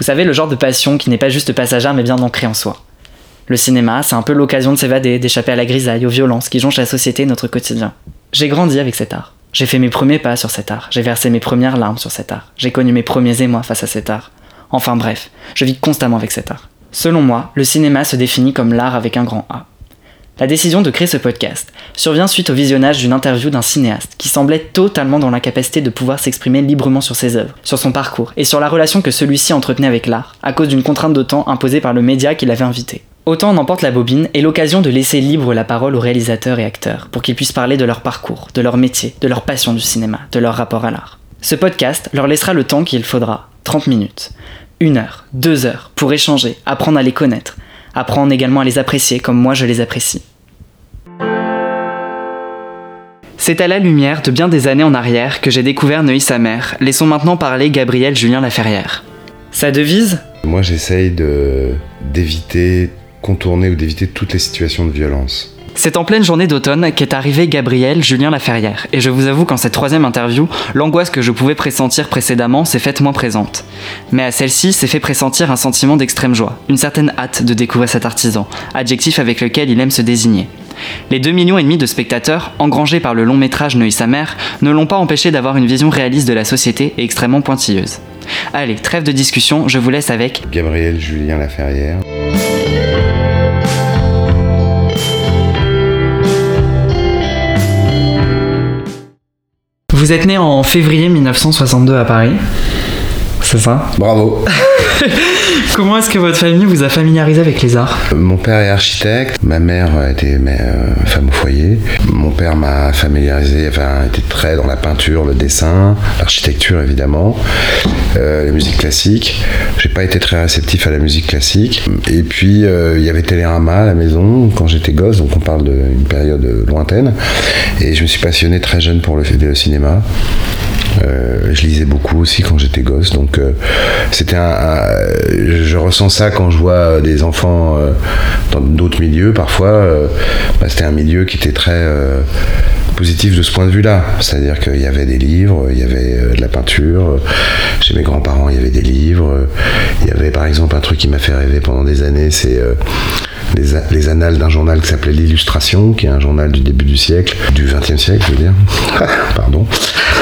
Vous savez, le genre de passion qui n'est pas juste passagère mais bien ancrée en soi. Le cinéma, c'est un peu l'occasion de s'évader, d'échapper à la grisaille, aux violences qui jonchent la société et notre quotidien. J'ai grandi avec cet art. J'ai fait mes premiers pas sur cet art. J'ai versé mes premières larmes sur cet art. J'ai connu mes premiers émois face à cet art. Enfin bref, je vis constamment avec cet art. Selon moi, le cinéma se définit comme l'art avec un grand A. La décision de créer ce podcast survient suite au visionnage d'une interview d'un cinéaste qui semblait totalement dans l'incapacité de pouvoir s'exprimer librement sur ses œuvres, sur son parcours et sur la relation que celui-ci entretenait avec l'art, à cause d'une contrainte de temps imposée par le média qui l'avait invité. Autant en emporte la bobine et l'occasion de laisser libre la parole aux réalisateurs et acteurs pour qu'ils puissent parler de leur parcours, de leur métier, de leur passion du cinéma, de leur rapport à l'art. Ce podcast leur laissera le temps qu'il faudra, 30 minutes, une heure, deux heures, pour échanger, apprendre à les connaître, apprendre également à les apprécier comme moi je les apprécie. C'est à la lumière de bien des années en arrière que j'ai découvert Neuilly sa mère. Laissons maintenant parler Gabriel Julien Laferrière. Sa devise? Moi j'essaye de d'éviter, contourner ou d'éviter toutes les situations de violence. C'est en pleine journée d'automne qu'est arrivé Gabriel Julien Laferrière, et je vous avoue qu'en cette troisième interview, l'angoisse que je pouvais pressentir précédemment s'est faite moins présente. Mais à celle-ci s'est fait pressentir un sentiment d'extrême joie, une certaine hâte de découvrir cet artisan, adjectif avec lequel il aime se désigner. Les 2 millions et demi de spectateurs, engrangés par le long métrage Neuilly sa mère, ne l'ont pas empêché d'avoir une vision réaliste de la société et extrêmement pointilleuse. Allez, trêve de discussion, je vous laisse avec Gabriel Julien Laferrière. Vous êtes né en février 1962 à Paris. C'est ça? Bravo. Comment est-ce que votre famille vous a familiarisé avec les arts Mon père est architecte, ma mère était euh, femme au foyer. Mon père m'a familiarisé, enfin, était très dans la peinture, le dessin, l'architecture évidemment, euh, la musique classique. J'ai pas été très réceptif à la musique classique. Et puis euh, il y avait Télérama à la maison quand j'étais gosse, donc on parle d'une période lointaine. Et je me suis passionné très jeune pour le, le cinéma. Euh, je lisais beaucoup aussi quand j'étais gosse, donc euh, c'était un, un- je ressens ça quand je vois des enfants euh, dans d'autres milieux. Parfois, euh, bah, c'était un milieu qui était très euh, positif de ce point de vue-là. C'est-à-dire qu'il y avait des livres, il y avait euh, de la peinture. Chez mes grands-parents, il y avait des livres. Il y avait par exemple un truc qui m'a fait rêver pendant des années, c'est euh, les, les annales d'un journal qui s'appelait L'Illustration, qui est un journal du début du siècle, du XXe siècle, je veux dire. Pardon.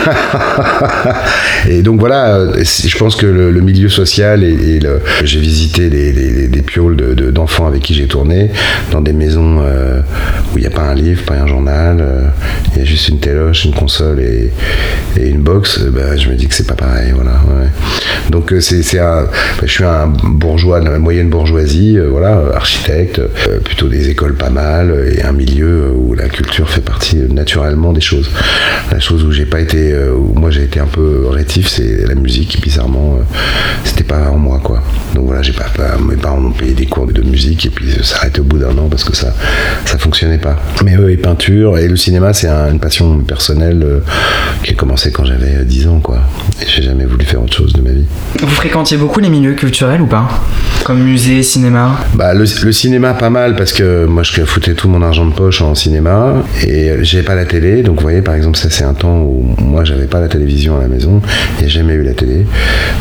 et donc voilà, je pense que le, le milieu social et, et le- j'ai visité des, des, des pioles de- de- d'enfants avec qui j'ai tourné dans des maisons euh, où il n'y a pas un livre, pas un journal, euh, il y a juste une téloche, une console et, et une box. euh, bah, je me dis que c'est pas pareil, voilà. Donc c'est, c'est un, je suis un bourgeois de la moyenne bourgeoisie, voilà, architecte, euh, plutôt des écoles pas mal et un milieu où la culture fait partie naturellement des choses. La chose où j'ai pas été, euh, où moi j'ai été un peu rétif, c'est la musique. Bizarrement, euh, c'était pas en moi, quoi. Donc voilà, j'ai pas, pas- mes parents m'ont payé des cours de musique et puis ça s'arrêtait au bout d'un an parce que ça, ça fonctionnait pas. Mais eux, et peinture et le cinéma, c'est un- une passion personnelle qui a commencé quand j'avais euh, 10 ans, quoi. Et j'ai jamais voulu faire autre chose de ma vie. Vous fréquentiez beaucoup les milieux culturels ou pas? Comme musée, cinéma? Bah, le, le cinéma, pas mal, parce que moi, je foutais tout mon argent de poche en cinéma, et j'avais pas la télé, donc vous voyez, par exemple, ça, c'est un temps où moi, j'avais pas la télévision à la maison, il n'y a jamais eu la télé,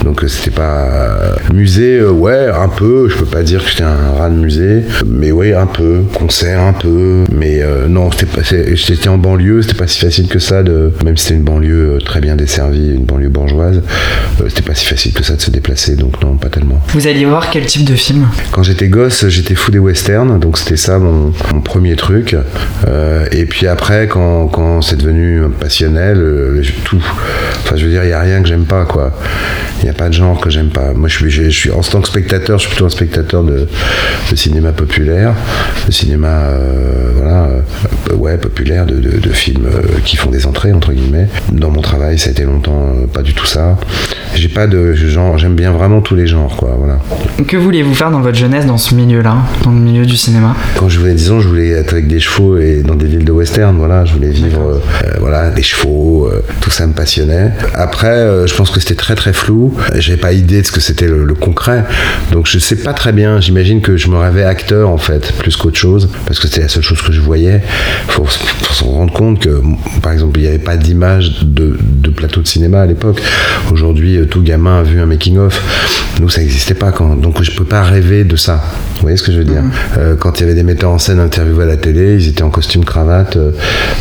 donc euh, c'était pas... euh, musée, euh, ouais, un peu, je peux pas dire que j'étais un rat de musée, mais ouais, un peu, concert, un peu, mais euh, non, c'était pas... J'étais en banlieue, c'était pas si facile que ça, de, même si c'était une banlieue très bien desservie, une banlieue bourgeoise, euh, c'était pas si facile que ça de se déplacer, donc non, pas tellement. Vous alliez voir quel type de film? Quand j'étais gosse, j'étais fou des westerns, donc c'était ça mon, premier truc. Euh, et puis après, quand, quand c'est devenu passionnel, euh, tout. Enfin, je veux dire, il n'y a rien que j'aime pas, quoi. Il n'y a pas de genre que j'aime pas. Moi, je suis, en tant que spectateur, je suis plutôt un spectateur de, cinéma populaire, de cinéma, euh, voilà, ouais, populaire, de, de, films qui font des entrées, entre guillemets. Dans mon travail, ça a été longtemps pas du tout ça. j'ai pas de genre, j'aime bien vraiment tous les genres, quoi. Voilà. Que vouliez-vous faire dans votre jeunesse dans ce milieu-là, milieu du cinéma Quand je voulais 10 ans, je voulais être avec des chevaux et dans des villes de western. Voilà, je voulais vivre, euh, voilà, des chevaux, euh, tout ça me passionnait. Après, euh, je pense que c'était très très flou. J'avais pas idée de ce que c'était le, concret, donc je sais pas très bien. J'imagine que je me rêvais acteur en fait, plus qu'autre chose, parce que c'était la seule chose que je voyais. Faut, faut se rendre compte que, par exemple, il n'y avait pas d'image de, de plateau de cinéma à l'époque. Aujourd'hui, tout gamin a vu un making of. Nous, ça n'existait pas quand. Donc je peux pas rêver de ça. Vous voyez ce que je veux dire? Mhm. Euh, Quand il y avait des metteurs en scène interviewés à la télé, ils étaient en costume cravate, euh,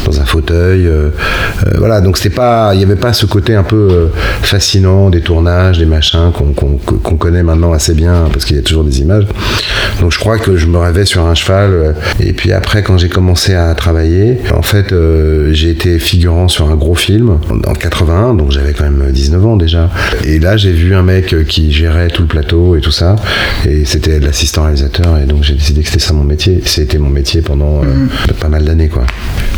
dans un fauteuil. Euh, voilà, donc c'était pas, il n'y avait pas ce côté un peu fascinant des tournages, des machins qu'on connaît maintenant assez bien parce qu'il y a toujours des images. Donc je crois que je me rêvais sur un cheval. et puis après, quand j'ai commencé à travailler, en fait, j'ai été figurant sur un gros film en 81, donc j'avais quand même 19 ans déjà. Et là, j'ai vu un mec qui gérait tout le plateau et tout ça. Et c'était l'assistant réalisateur. Et donc j'ai décidé que c'était ça mon métier. C'était mon métier pendant euh, mm. pas mal d'années. quoi.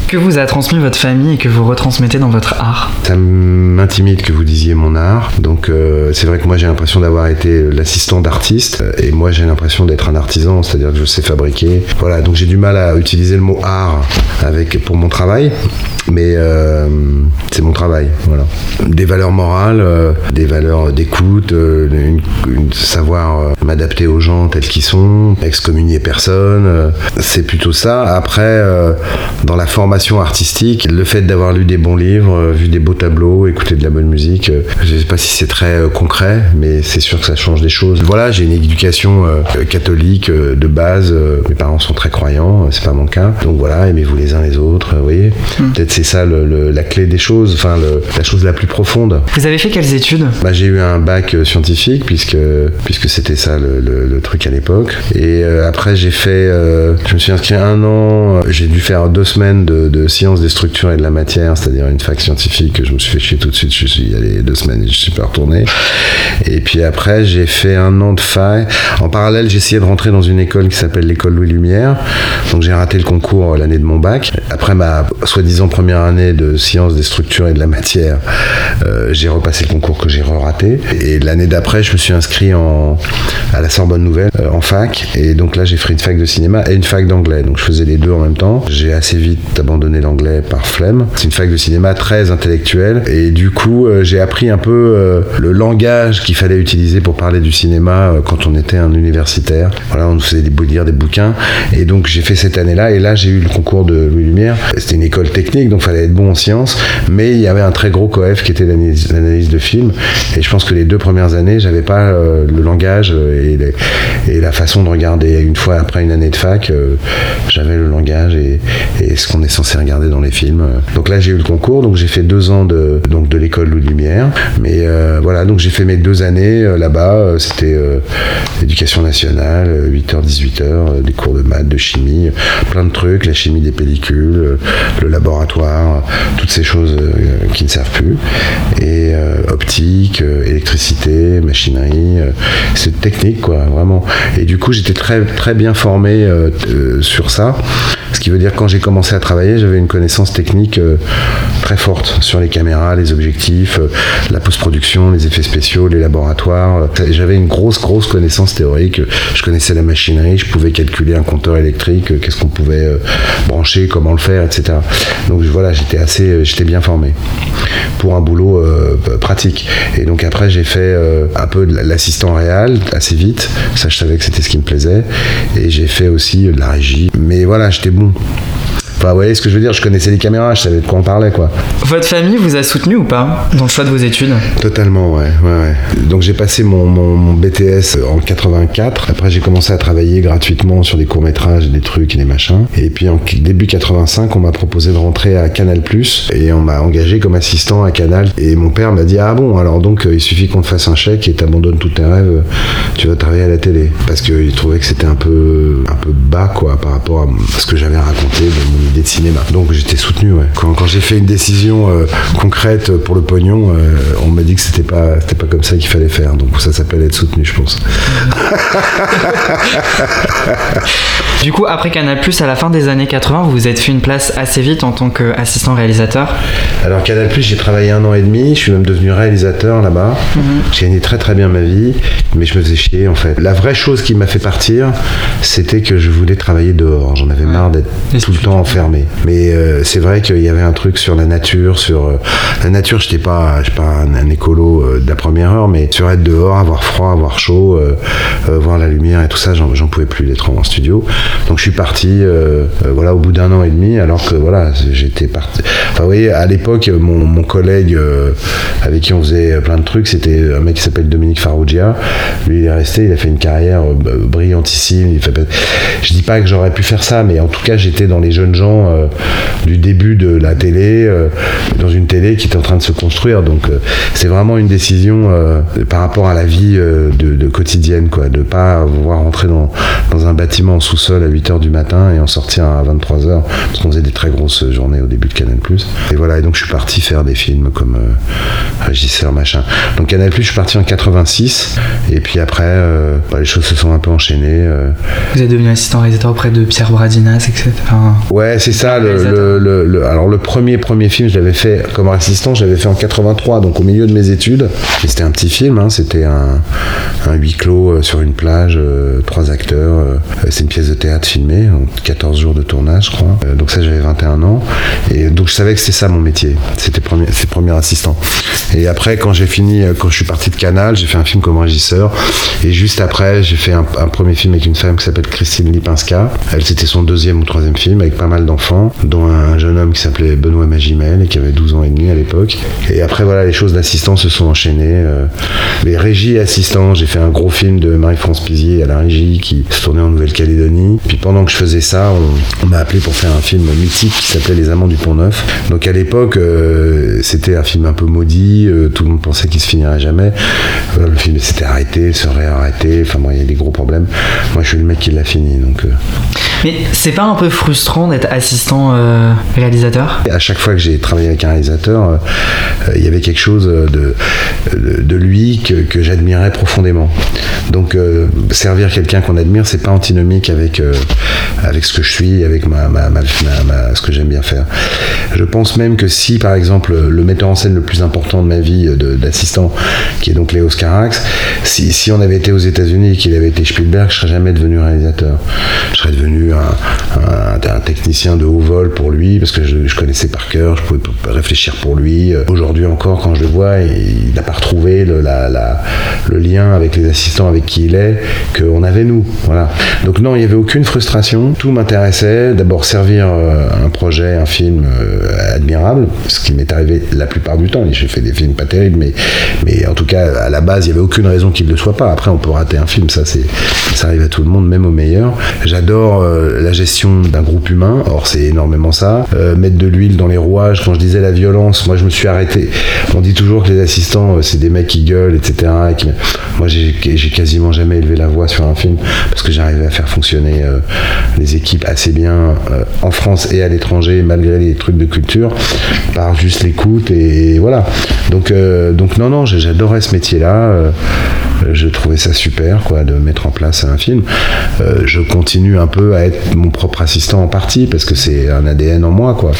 Que vous a transmis votre famille et que vous retransmettez dans votre art? Ça m'intimide que vous disiez mon art. Donc euh, c'est vrai que moi j'ai l'impression d'avoir été l'assistant d'artiste. Et moi j'ai l'impression d'être un artisan, c'est-à-dire que je sais fabriquer. Voilà, donc j'ai du mal à utiliser le mot art avec, pour mon travail. Mais euh, c'est mon travail, voilà. Des valeurs morales, des valeurs d'écoute, une, savoir m'adapter aux gens tels qu'ils sont, personne. Euh, c'est plutôt ça. Après, euh, dans la formation artistique, le fait d'avoir lu des bons livres, euh, vu des beaux tableaux, écouté de la bonne musique, je ne sais pas si c'est très concret, mais c'est sûr que ça change des choses. Voilà, j'ai une éducation catholique de base. mes parents sont très croyants, c'est pas mon cas. Donc voilà, aimez-vous les uns les autres, vous voyez. Hmm. Peut-être c'est ça la clé des choses, enfin la chose la plus profonde. Vous avez fait quelles études? Bah, J'ai eu un bac scientifique puisque, puisque c'était ça le, le, truc à l'époque. Et euh, après, j'ai fait, euh, je me suis inscrit un an, euh, j'ai dû faire deux semaines de, sciences des structures et de la matière, c'est-à-dire une fac scientifique. Je me suis fait chier tout de suite, je suis allé deux semaines et je suis pas retourné. Et puis après, j'ai fait un an de fac. En parallèle, essayé de rentrer dans une école qui s'appelle l'école Louis Lumière. Donc j'ai raté le concours l'année de mon bac. Après ma soi-disant première année de sciences des structures et de la matière, j'ai repassé le concours que j'ai raté. Et l'année d'après, je me suis inscrit en, à la Sorbonne Nouvelle euh, en fac. Et donc là, j'ai fait une fac de cinéma et une fac d'anglais. Donc je faisais les deux en même temps. J'ai assez vite abandonné l'anglais par flemme. C'est une fac de cinéma très intellectuelle. Et du coup, euh, j'ai appris un peu euh, le langage qu'il fallait utiliser pour parler du cinéma quand on était un universitaire. Voilà, on nous faisait des, lire des bouquins. Et donc j'ai fait cette année-là. Et là, j'ai eu le concours de Louis Lumière. C'était une école technique, donc fallait être bon en sciences. Mais il y avait un très gros coef qui était l'analyse de film. Et je pense que les deux premières années, j'avais pas le langage et la façon de regarder. Une fois après une année de fac, euh, j'avais le langage et, ce qu'on est censé regarder dans les films. Donc là, j'ai eu le concours, donc j'ai fait deux ans de, donc de l'école Louis Lumière. Mais euh, voilà, donc j'ai fait mes deux années euh, là-bas. C'était éducation nationale, 8h, 18h, des cours de maths, de chimie, plein de trucs, la chimie des pellicules, le laboratoire, toutes ces choses qui ne servent plus. Et optique, électricité, machinerie, c'est technique, quoi vraiment. Et du coup, j'étais très, très bien formé euh, euh, sur ça. Ce qui veut dire quand j'ai commencé à travailler, j'avais une connaissance technique euh, très forte sur les caméras, les objectifs, la post-production, les effets spéciaux, les laboratoires. J'avais une grosse, grosse connaissance théorique. Je connaissais la machinerie, je pouvais calculer un compteur électrique, qu'est-ce qu'on pouvait brancher, comment le faire, etc. Donc voilà, j'étais assez, j'étais bien formé pour un boulot pratique. Et donc après, j'ai fait un peu l'assistant réel assez vite ça, je savais que c'était ce qui me plaisait. Et j'ai fait aussi de la régie. Mais voilà, j'étais bon. Enfin, vous voyez ce que je veux dire Je connaissais les caméras, je savais de quoi on parlait, quoi. Votre famille vous a soutenu ou pas dans le choix de vos études? Totalement, ouais. ouais, ouais. Donc j'ai passé mon, mon, BTS en 84. Après, j'ai commencé à travailler gratuitement sur des courts-métrages, des trucs et des machins. Et puis en début 85, on m'a proposé de rentrer à Canal+, et on m'a engagé comme assistant à Canal. Et mon père m'a dit, ah bon, alors donc euh, il suffit qu'on te fasse un chèque et t'abandonnes tous tes rêves, tu vas travailler à la télé. Parce qu'il trouvait que c'était un peu, un peu bas, quoi, par rapport à ce que j'avais raconté de mon l'idée de cinéma. Donc j'étais soutenu. Ouais. Quand, quand j'ai fait une décision euh, concrète pour le pognon, euh, on m'a dit que c'était pas c'était pas comme ça qu'il fallait faire. Donc ça s'appelle être soutenu, je pense. du coup, après Canal+, à la fin des années 80, vous vous êtes fait une place assez vite en tant qu'assistant réalisateur. Alors Canal+, j'ai travaillé un an et demi. Je suis même devenu réalisateur là-bas. Mhm. J'ai gagné très très bien ma vie, mais je me faisais chier en fait. La vraie chose qui m'a fait partir, c'était que je voulais travailler dehors. J'en avais marre d'être tout le temps Mais euh, c'est vrai qu'il y avait un truc sur la nature, sur euh, la nature. J'étais pas, pas un, écolo euh, de la première heure, mais sur être dehors, avoir froid, avoir chaud, voir la lumière et tout ça, j'en pouvais plus d'être en studio. Donc je suis parti, voilà, au bout d'un an et demi, alors que voilà, j'étais parti. Enfin, vous voyez, à l'époque, mon, mon collègue avec qui on faisait plein de trucs, c'était un mec qui s'appelle Dominique Farrugia. Lui, il est resté, il a fait une carrière brillantissime. Il fait... Je dis pas que j'aurais pu faire ça, mais en tout cas, j'étais dans les jeunes gens euh, du début de la télé, euh, dans une télé qui était en train de se construire. Donc, euh, c'est vraiment une décision par rapport à la vie de, quotidienne, quoi, de pas vouloir rentrer dans, dans un bâtiment en sous-sol à 8h du matin et en sortir à 23h, parce qu'on faisait des très grosses journées au début de Canal+. Et voilà, et donc je suis parti faire des films comme régisseur, machin. Donc Canal+, je suis parti en 86, et puis après, bah, les choses se sont un peu enchaînées. Vous êtes devenu assistant réalisateur auprès de Pierre Bradinas, etc. ouais, c'est ça. Le, alors le premier premier film, je l'avais fait comme assistant, je l'avais fait en 83, donc au milieu de mes études. C'était un petit film, hein, c'était un, huis clos euh, sur une plage, euh, trois acteurs. Euh, c'est une pièce de théâtre filmée, 14 jours de tournage, je crois. donc ça, j'avais 21 ans, et donc je savais que c'est ça mon métier. C'était premier, c'est premier assistant. Et après, quand j'ai fini, quand je suis parti de Canal, j'ai fait un film comme régisseur, et juste après, j'ai fait un, un premier film avec une femme qui s'appelle Christine Lipinska. Elle, c'était son deuxième ou troisième film avec pas mal d'enfants, dont un jeune homme qui s'appelait Benoît Magimel et qui avait 12 ans et demi à l'époque. Et après, voilà, les choses d'assistant se sont enchaînées. Euh, les régies et assistants, j'ai fait un gros film de Marie-France Pizier à la régie qui se tournait en Nouvelle-Calédonie. Puis pendant que je faisais ça, on, m'a appelé pour faire un film mythique qui s'appelait Les Amants du Pont-Neuf. Donc à l'époque, euh, c'était un film un peu maudit, euh, tout le monde pensait qu'il se finirait jamais. le film s'était arrêté, serait arrêté, enfin bon, il y a des gros problèmes. Moi, je suis le mec qui l'a fini, donc. Mais c'est pas un peu frustrant d'être assistant euh, réalisateur À chaque fois que j'ai travaillé avec un réalisateur, euh, il y avait quelque chose de, de, lui que, que j'admirais profondément. Donc euh, servir quelqu'un qu'on admire, c'est pas antinomique avec, avec ce que je suis, avec ma, ma, ma, ce que j'aime bien faire. Je pense même que si, par exemple, le metteur en scène le plus important de ma vie d'assistant, qui est donc Léo Scarax, si, si on avait été aux États-Unis et qu'il avait été Spielberg, je serais jamais devenu réalisateur. Je serais devenu un, technicien de haut vol pour lui, parce que je, connaissais par cœur, je pouvais réfléchir pour lui. Aujourd'hui encore, quand je le vois, il n'a pas retrouvé le, lien avec les assistants avec qui il est qu'on avait nous. Voilà. Donc non, il n'y avait aucune frustration. Tout m'intéressait. D'abord servir euh, un projet, un film euh, admirable, ce qui m'est arrivé la plupart du temps. J'ai fait des films pas terribles, mais, mais en tout cas, à la base, il n'y avait aucune raison qu'il ne le soit pas. Après, on peut rater un film, ça, ça arrive à tout le monde, même au meilleur. J'adore euh, euh, la gestion d'un groupe humain, or c'est énormément ça. Euh, mettre de l'huile dans les rouages, quand je disais la violence, moi je me suis arrêté. On dit toujours que les assistants, euh, c'est des mecs qui gueulent, etc. Moi j'ai quasiment jamais élevé la voix sur un film parce que j'arrivais à faire fonctionner les équipes assez bien en France et à l'étranger, malgré les trucs de culture, par juste l'écoute et, voilà. Donc, donc non, non, j'adorais ce métier-là. je trouvais ça super quoi, de mettre en place un film. je continue un peu à être mon propre assistant en partie parce que c'est un ADN en moi quoi.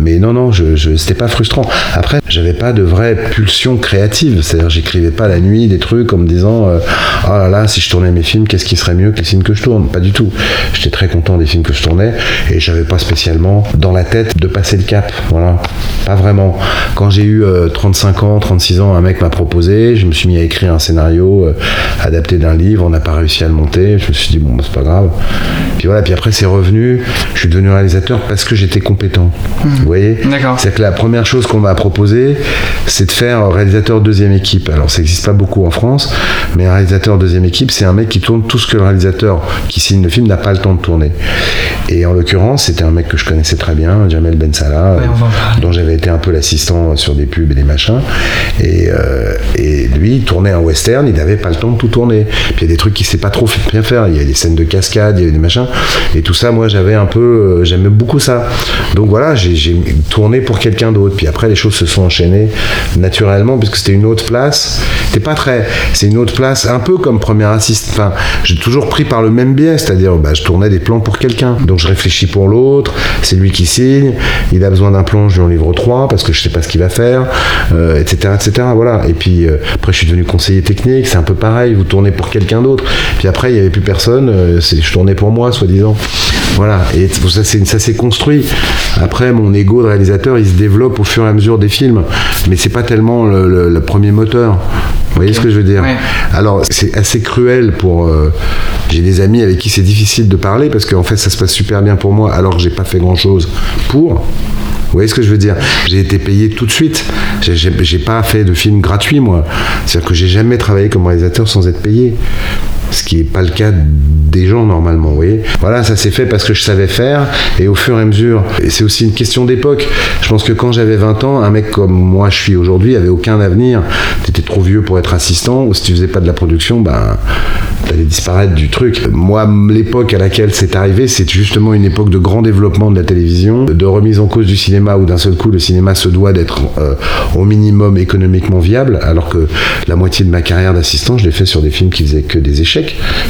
Mais non non, je, je c'était pas frustrant. Après, j'avais pas de vraie pulsion créative, c'est-à-dire j'écrivais pas la nuit des trucs en me disant euh, oh là là si je tournais mes films, qu'est-ce qui serait mieux que les films que je tourne? Pas du tout. J'étais très content des films que je tournais et j'avais pas spécialement dans la tête de passer le cap. Voilà, pas vraiment. Quand j'ai eu 35 euh, ans, 36 ans, un mec m'a proposé, je me suis mis à écrire un scénario euh, adapté d'un livre, on n'a pas réussi à le monter. Je me suis dit bon, bah, c'est pas grave. Puis voilà, puis après c'est revenu. Je suis devenu réalisateur parce que j'étais compétent. Mmh. Vous voyez D'accord. C'est que la première chose qu'on m'a proposé, c'est de faire réalisateur deuxième équipe. Alors ça n'existe pas beaucoup en France, mais un réalisateur deuxième équipe, c'est un mec qui tourne tout ce que le réalisateur qui signe le film n'a pas le temps de tourner. Et en l'occurrence, c'était un mec que je connaissais très bien, Jamel Ben Salah, un peu l'assistant sur des pubs et des machins. Et, euh, et lui, tournait un western, il n'avait pas le temps de tout tourner. Puis il y a des trucs qu'il sait pas trop bien faire. Il y a des scènes de cascade, il y avait des machins. Et tout ça, moi, j'avais un peu, euh, j'aimais beaucoup ça. Donc voilà, j'ai tourné pour quelqu'un d'autre. Puis après, les choses se sont enchaînées naturellement, puisque c'était une autre place. C'était pas très, c'est une autre place, un peu comme premier assistant. Enfin, j'ai toujours pris par le même biais, c'est-à-dire, bah, je tournais des plans pour quelqu'un. Donc je réfléchis pour l'autre. C'est lui qui signe. Il a besoin d'un plan, je lui en livre trois parce que je sais pas ce qu'il va faire, etc., euh, etc. Voilà. Et puis euh, après, je suis devenu conseiller technique. C'est un peu pareil. Vous tournez pour quelqu'un d'autre. Puis après, il n'y avait plus personne. Euh, je tournais pour moi, soi-disant. Voilà. Et ça, ça s'est construit. Après, mon ego de réalisateur, il se développe au fur et à mesure des films. Mais c'est pas tellement le, premier moteur. Vous voyez ce que je veux dire? Alors, c'est assez cruel pour. j'ai des amis avec qui c'est difficile de parler parce qu'en fait, ça se passe super bien pour moi alors que j'ai pas fait grand chose pour. Vous voyez ce que je veux dire? J'ai été payé tout de suite. J'ai pas fait de film gratuit, moi. C'est-à-dire que j'ai jamais travaillé comme réalisateur sans être payé. Ce qui n'est pas le cas des gens normalement, vous voyez. Voilà, ça s'est fait parce que je savais faire et au fur et à mesure. C'est aussi une question d'époque. Je pense que quand j'avais 20 ans, un mec comme moi je suis aujourd'hui avait aucun avenir. Tu étais trop vieux pour être assistant ou si tu faisais pas de la production, ben allais disparaître du truc. Moi, l'époque à laquelle c'est arrivé, c'est justement une époque de grand développement de la télévision, de remise en cause du cinéma où d'un seul coup le cinéma se doit d'être euh, au minimum économiquement viable, alors que la moitié de ma carrière d'assistant, je l'ai fait sur des films qui faisaient que des échecs,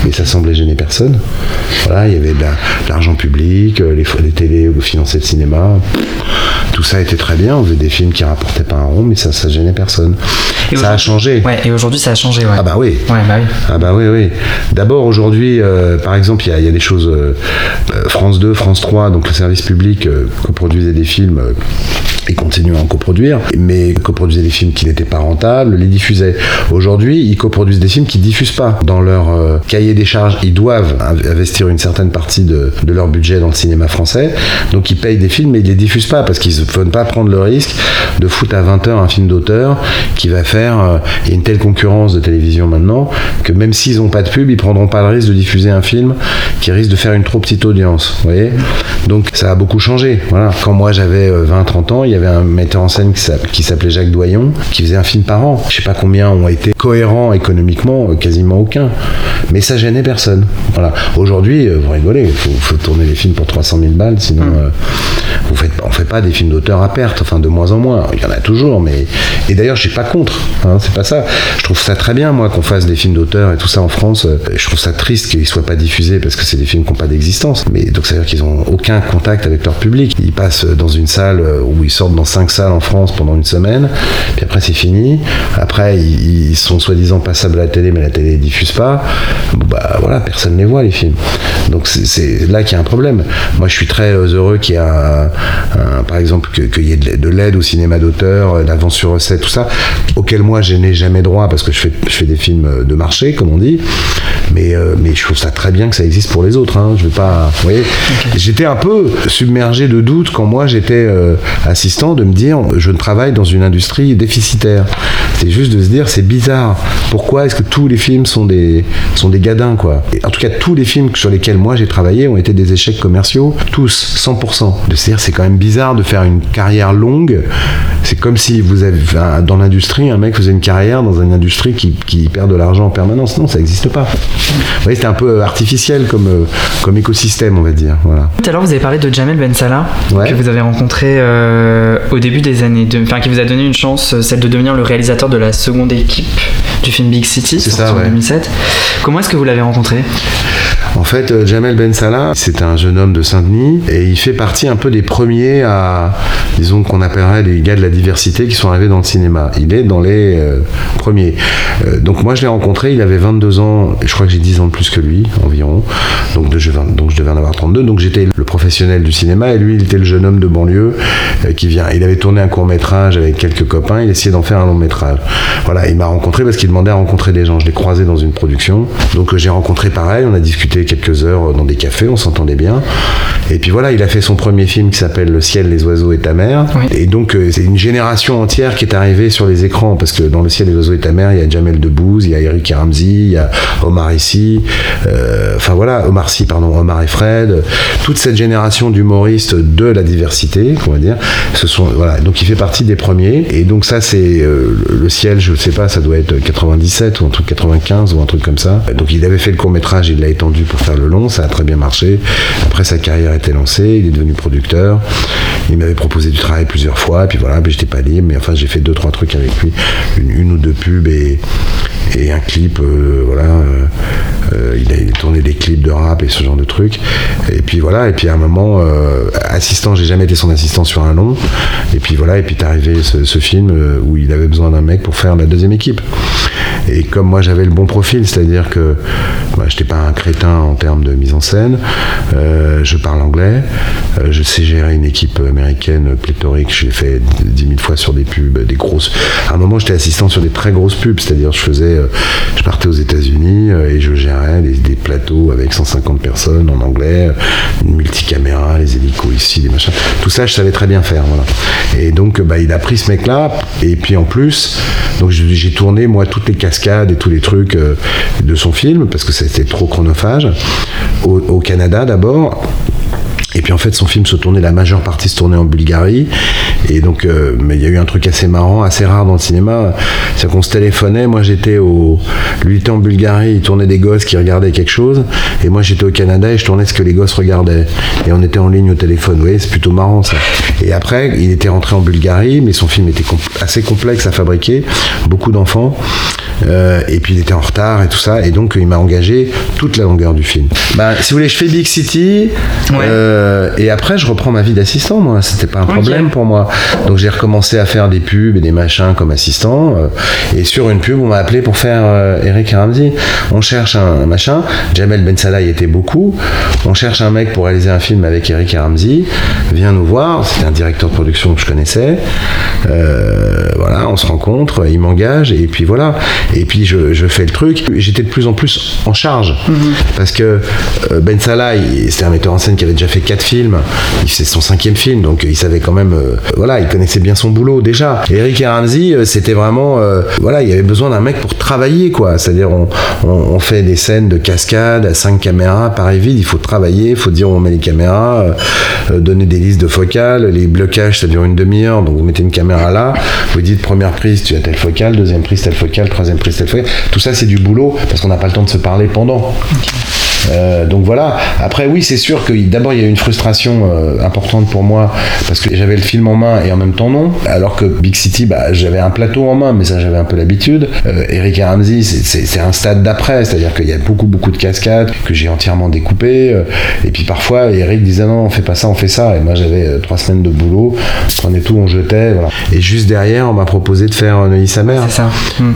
mais ça semblait gêner personne. Voilà, il y avait de l'argent public, euh, les, les télés finançaient le cinéma, tout ça était très bien, on faisait des films qui rapportaient pas un rond, mais ça, ça gênait personne. ça a changé. Ouais, et aujourd'hui ça a changé, ouais. Ah bah oui. Ouais, bah oui. Ah bah oui, oui. D'abord, aujourd'hui, euh, par exemple, il y, a des choses. Euh, euh, France 2, France 3, donc le service public coproduisait des films et continuent à en coproduire, mais coproduisaient des films qui n'étaient pas rentables, les diffusaient. Aujourd'hui, ils coproduisent des films qui diffusent pas. Dans leur cahier des charges, ils doivent investir une certaine partie de, de, leur budget dans le cinéma français, donc ils payent des films, mais ils les diffusent pas parce qu'ils ne veulent pas prendre le risque de foutre à 20h un film d'auteur qui va faire une telle concurrence de télévision maintenant que même s'ils n'ont pas de pub, ils prendront pas le risque de diffuser un film qui risque de faire une trop petite audience. Vous voyez? Donc ça a beaucoup changé. Voilà. Quand moi j'avais 20-30 euh, ans, il y avait un metteur en scène qui s'appelait Jacques Doyon qui faisait un film par an. Je sais pas combien ont été cohérents économiquement, euh, quasiment aucun. Mais ça gênait personne. Voilà. Aujourd'hui, euh, vous rigolez, il faut, tourner les films pour 300 000 balles, sinon vous faites, on fait pas des films d'auteur à perte, enfin de moins en moins. Il y en a toujours, mais et d'ailleurs je suis pas contre. Hein, c'est pas ça. Je trouve ça très bien moi qu'on fasse des films d'auteur et tout ça en France. Je trouve ça triste qu'ils soient pas diffusés parce que c'est des films qui n'ont pas d'existence. Mais donc ça veut dire qu'ils ont aucun contact avec leur public. Ils passent dans une salle où ils sortent dans cinq salles en France pendant une semaine, puis après c'est fini. Après ils, sont soi-disant passables à la télé, mais la télé ne diffuse pas. Bah voilà, personne ne les voit les films. Donc c'est là qu'il y a un problème. Moi je suis très heureux qu'il y ait par exemple qu'il y ait de l'aide au cinéma d'auteur, l'avance sur recette, tout ça, auquel moi je n'ai jamais droit parce que je fais, je fais des films de marché, comme on dit. Mais, euh, mais je trouve ça très bien que ça existe pour les autres. Hein. Je veux pas. Vous voyez J'étais un peu submergé de doutes quand moi j'étais euh, assistant de me dire je ne travaille dans une industrie déficitaire. C'est juste de se dire c'est bizarre. Pourquoi est-ce que tous les films sont des, sont des gadins quoi? Et En tout cas, tous les films sur lesquels moi j'ai travaillé ont été des échecs commerciaux, tous, 100%. De se dire c'est quand même bizarre de faire une carrière longue. C'est comme si vous avez dans l'industrie un mec faisait une carrière dans une industrie qui, qui perd de l'argent en permanence. Non, ça n'existe pas. Voyez, c'était un peu artificiel comme, euh, comme écosystème, on va dire. Voilà. Tout à l'heure, vous avez parlé de Jamel Ben Salah, que vous avez rencontré euh, au début des années. Enfin, qui vous a donné une chance, euh, celle de devenir le réalisateur de la seconde équipe du film Big City, sorti ça, en 2007. Comment est-ce que vous l'avez rencontré? En fait, Jamel Ben Salah, c'est un jeune homme de Saint-Denis et il fait partie un peu des premiers à, disons qu'on appellerait les gars de la diversité qui sont arrivés dans le cinéma. Il est dans les premiers. donc moi, je l'ai rencontré, il avait 22 ans, je crois que j'ai 10 ans de plus que lui, environ. Donc, je, devais en avoir 32. Donc j'étais le professionnel du cinéma et lui, il était le jeune homme de banlieue euh, qui vient. Il avait tourné un court métrage avec quelques copains, il essayait d'en faire un long métrage. Voilà, il m'a rencontré parce qu'il demandait à rencontrer des gens. Je l'ai croisé dans une production. Donc euh, j'ai rencontré pareil, on a discuté quelques heures dans des cafés, on s'entendait bien. Et puis voilà, il a fait son premier film qui s'appelle Le ciel, les oiseaux et ta mère. Et donc euh, c'est une génération entière qui est arrivée sur les écrans parce que dans Le ciel, les oiseaux et ta mère, il y a Jamel Debbouze, il y a Eric Ramsey, il y a Omar ici, euh, enfin voilà, Omar Sy, pardon, Omar et Fred, toute cette génération d'humoristes de la diversité, on va dire, ce sont voilà, donc il fait partie des premiers. Et donc ça c'est euh, le ciel, je sais pas, ça doit être 97 ou un truc 95 ou un truc comme ça. Donc il avait fait le court métrage, il l'a étendu pour faire le long, ça a très bien marché. Après sa carrière était lancée, il est devenu producteur. Il m'avait proposé du travail plusieurs fois, et puis voilà, mais j'étais pas libre, mais enfin j'ai fait deux trois trucs avec lui, une, ou deux pubs et, et un clip, euh, voilà. Euh, euh, il a tourné des clips de rap et ce genre de trucs. Et puis voilà, et puis à un moment, assistant, j'ai jamais été son assistant sur un long. Et puis voilà, et puis est arrivé ce, film où il avait besoin d'un mec pour faire la deuxième équipe. Et comme moi j'avais le bon profil, c'est-à-dire que moi, je n'étais pas un crétin en termes de mise en scène, je parle anglais, je sais gérer une équipe américaine pléthorique, j'ai fait dix mille fois sur des pubs, des grosses. À un moment, j'étais assistant sur des très grosses pubs, c'est-à-dire je faisais, je partais aux États-Unis et je gérais des, plateaux avec 150 personnes en anglais, une multicaméra, les hélicos ici, des machins. Tout ça, je savais très bien faire. Et donc, bah, il a pris ce mec-là, et puis en plus, donc j'ai tourné moi toutes les cascades et tous les trucs de son film parce que c'était trop chronophage. au Canada d'abord, et puis en fait, son film se tournait, la majeure partie se tournait en Bulgarie. Et donc, euh, mais il y a eu un truc assez marrant, assez rare dans le cinéma. C'est qu'on se téléphonait. Moi, j'étais au. Lui était en Bulgarie, il tournait des gosses qui regardaient quelque chose. Et moi, j'étais au Canada et je tournais ce que les gosses regardaient. Et on était en ligne au téléphone. Vous voyez, c'est plutôt marrant ça. Et après, il était rentré en Bulgarie, mais son film était assez complexe à fabriquer. Beaucoup d'enfants. Euh, et puis il était en retard et tout ça. Et donc, il m'a engagé toute la longueur du film. Bah, si vous voulez, je fais Big City. Euh, euh, et après, je reprends ma vie d'assistant, moi. C'était pas un problème pour moi. Donc j'ai recommencé à faire des pubs et des machins comme assistant. Euh, et sur une pub, on m'a appelé pour faire euh, Eric Ramsey. On cherche un, machin. Jamel Ben Salah y était beaucoup. On cherche un mec pour réaliser un film avec Eric Ramsey. Viens nous voir. C'était un directeur de production que je connaissais. voilà, on se rencontre. Il m'engage. Et puis voilà. Et puis je, fais le truc. J'étais de plus en plus en charge. Mhm. Parce que Ben Salah, c'était un metteur en scène qui avait déjà fait quatre films. C'est son cinquième film, donc il savait quand même, euh, voilà, il connaissait bien son boulot déjà. Eric et Ramsey, euh, c'était vraiment, euh, voilà, il y avait besoin d'un mec pour travailler, quoi. C'est-à-dire, on, fait des scènes de cascade à cinq caméras, pareil vide, il faut travailler, il faut dire où on met les caméras, donner des listes de focales, les blocages, ça dure une demi-heure, donc vous mettez une caméra là, vous dites première prise, tu as telle focale, deuxième prise, telle focale, troisième prise, telle focale. Tout ça, c'est du boulot parce qu'on n'a pas le temps de se parler pendant. Euh, donc voilà. Après, oui, c'est sûr que d'abord, il y a eu une frustration euh, importante pour moi parce que j'avais le film en main et en même temps non. Alors que Big City, bah, j'avais un plateau en main, mais ça, j'avais un peu l'habitude. Euh, Eric et Ramsey, c'est un stade d'après, c'est-à-dire qu'il y a beaucoup, beaucoup de cascades que j'ai entièrement découpées. et puis parfois, Eric disait non, on fait pas ça, on fait ça. Et moi, j'avais trois semaines de boulot, on prenait tout, on jetait. Et juste derrière, on m'a proposé de faire Neuilly sa mère. C'est ça.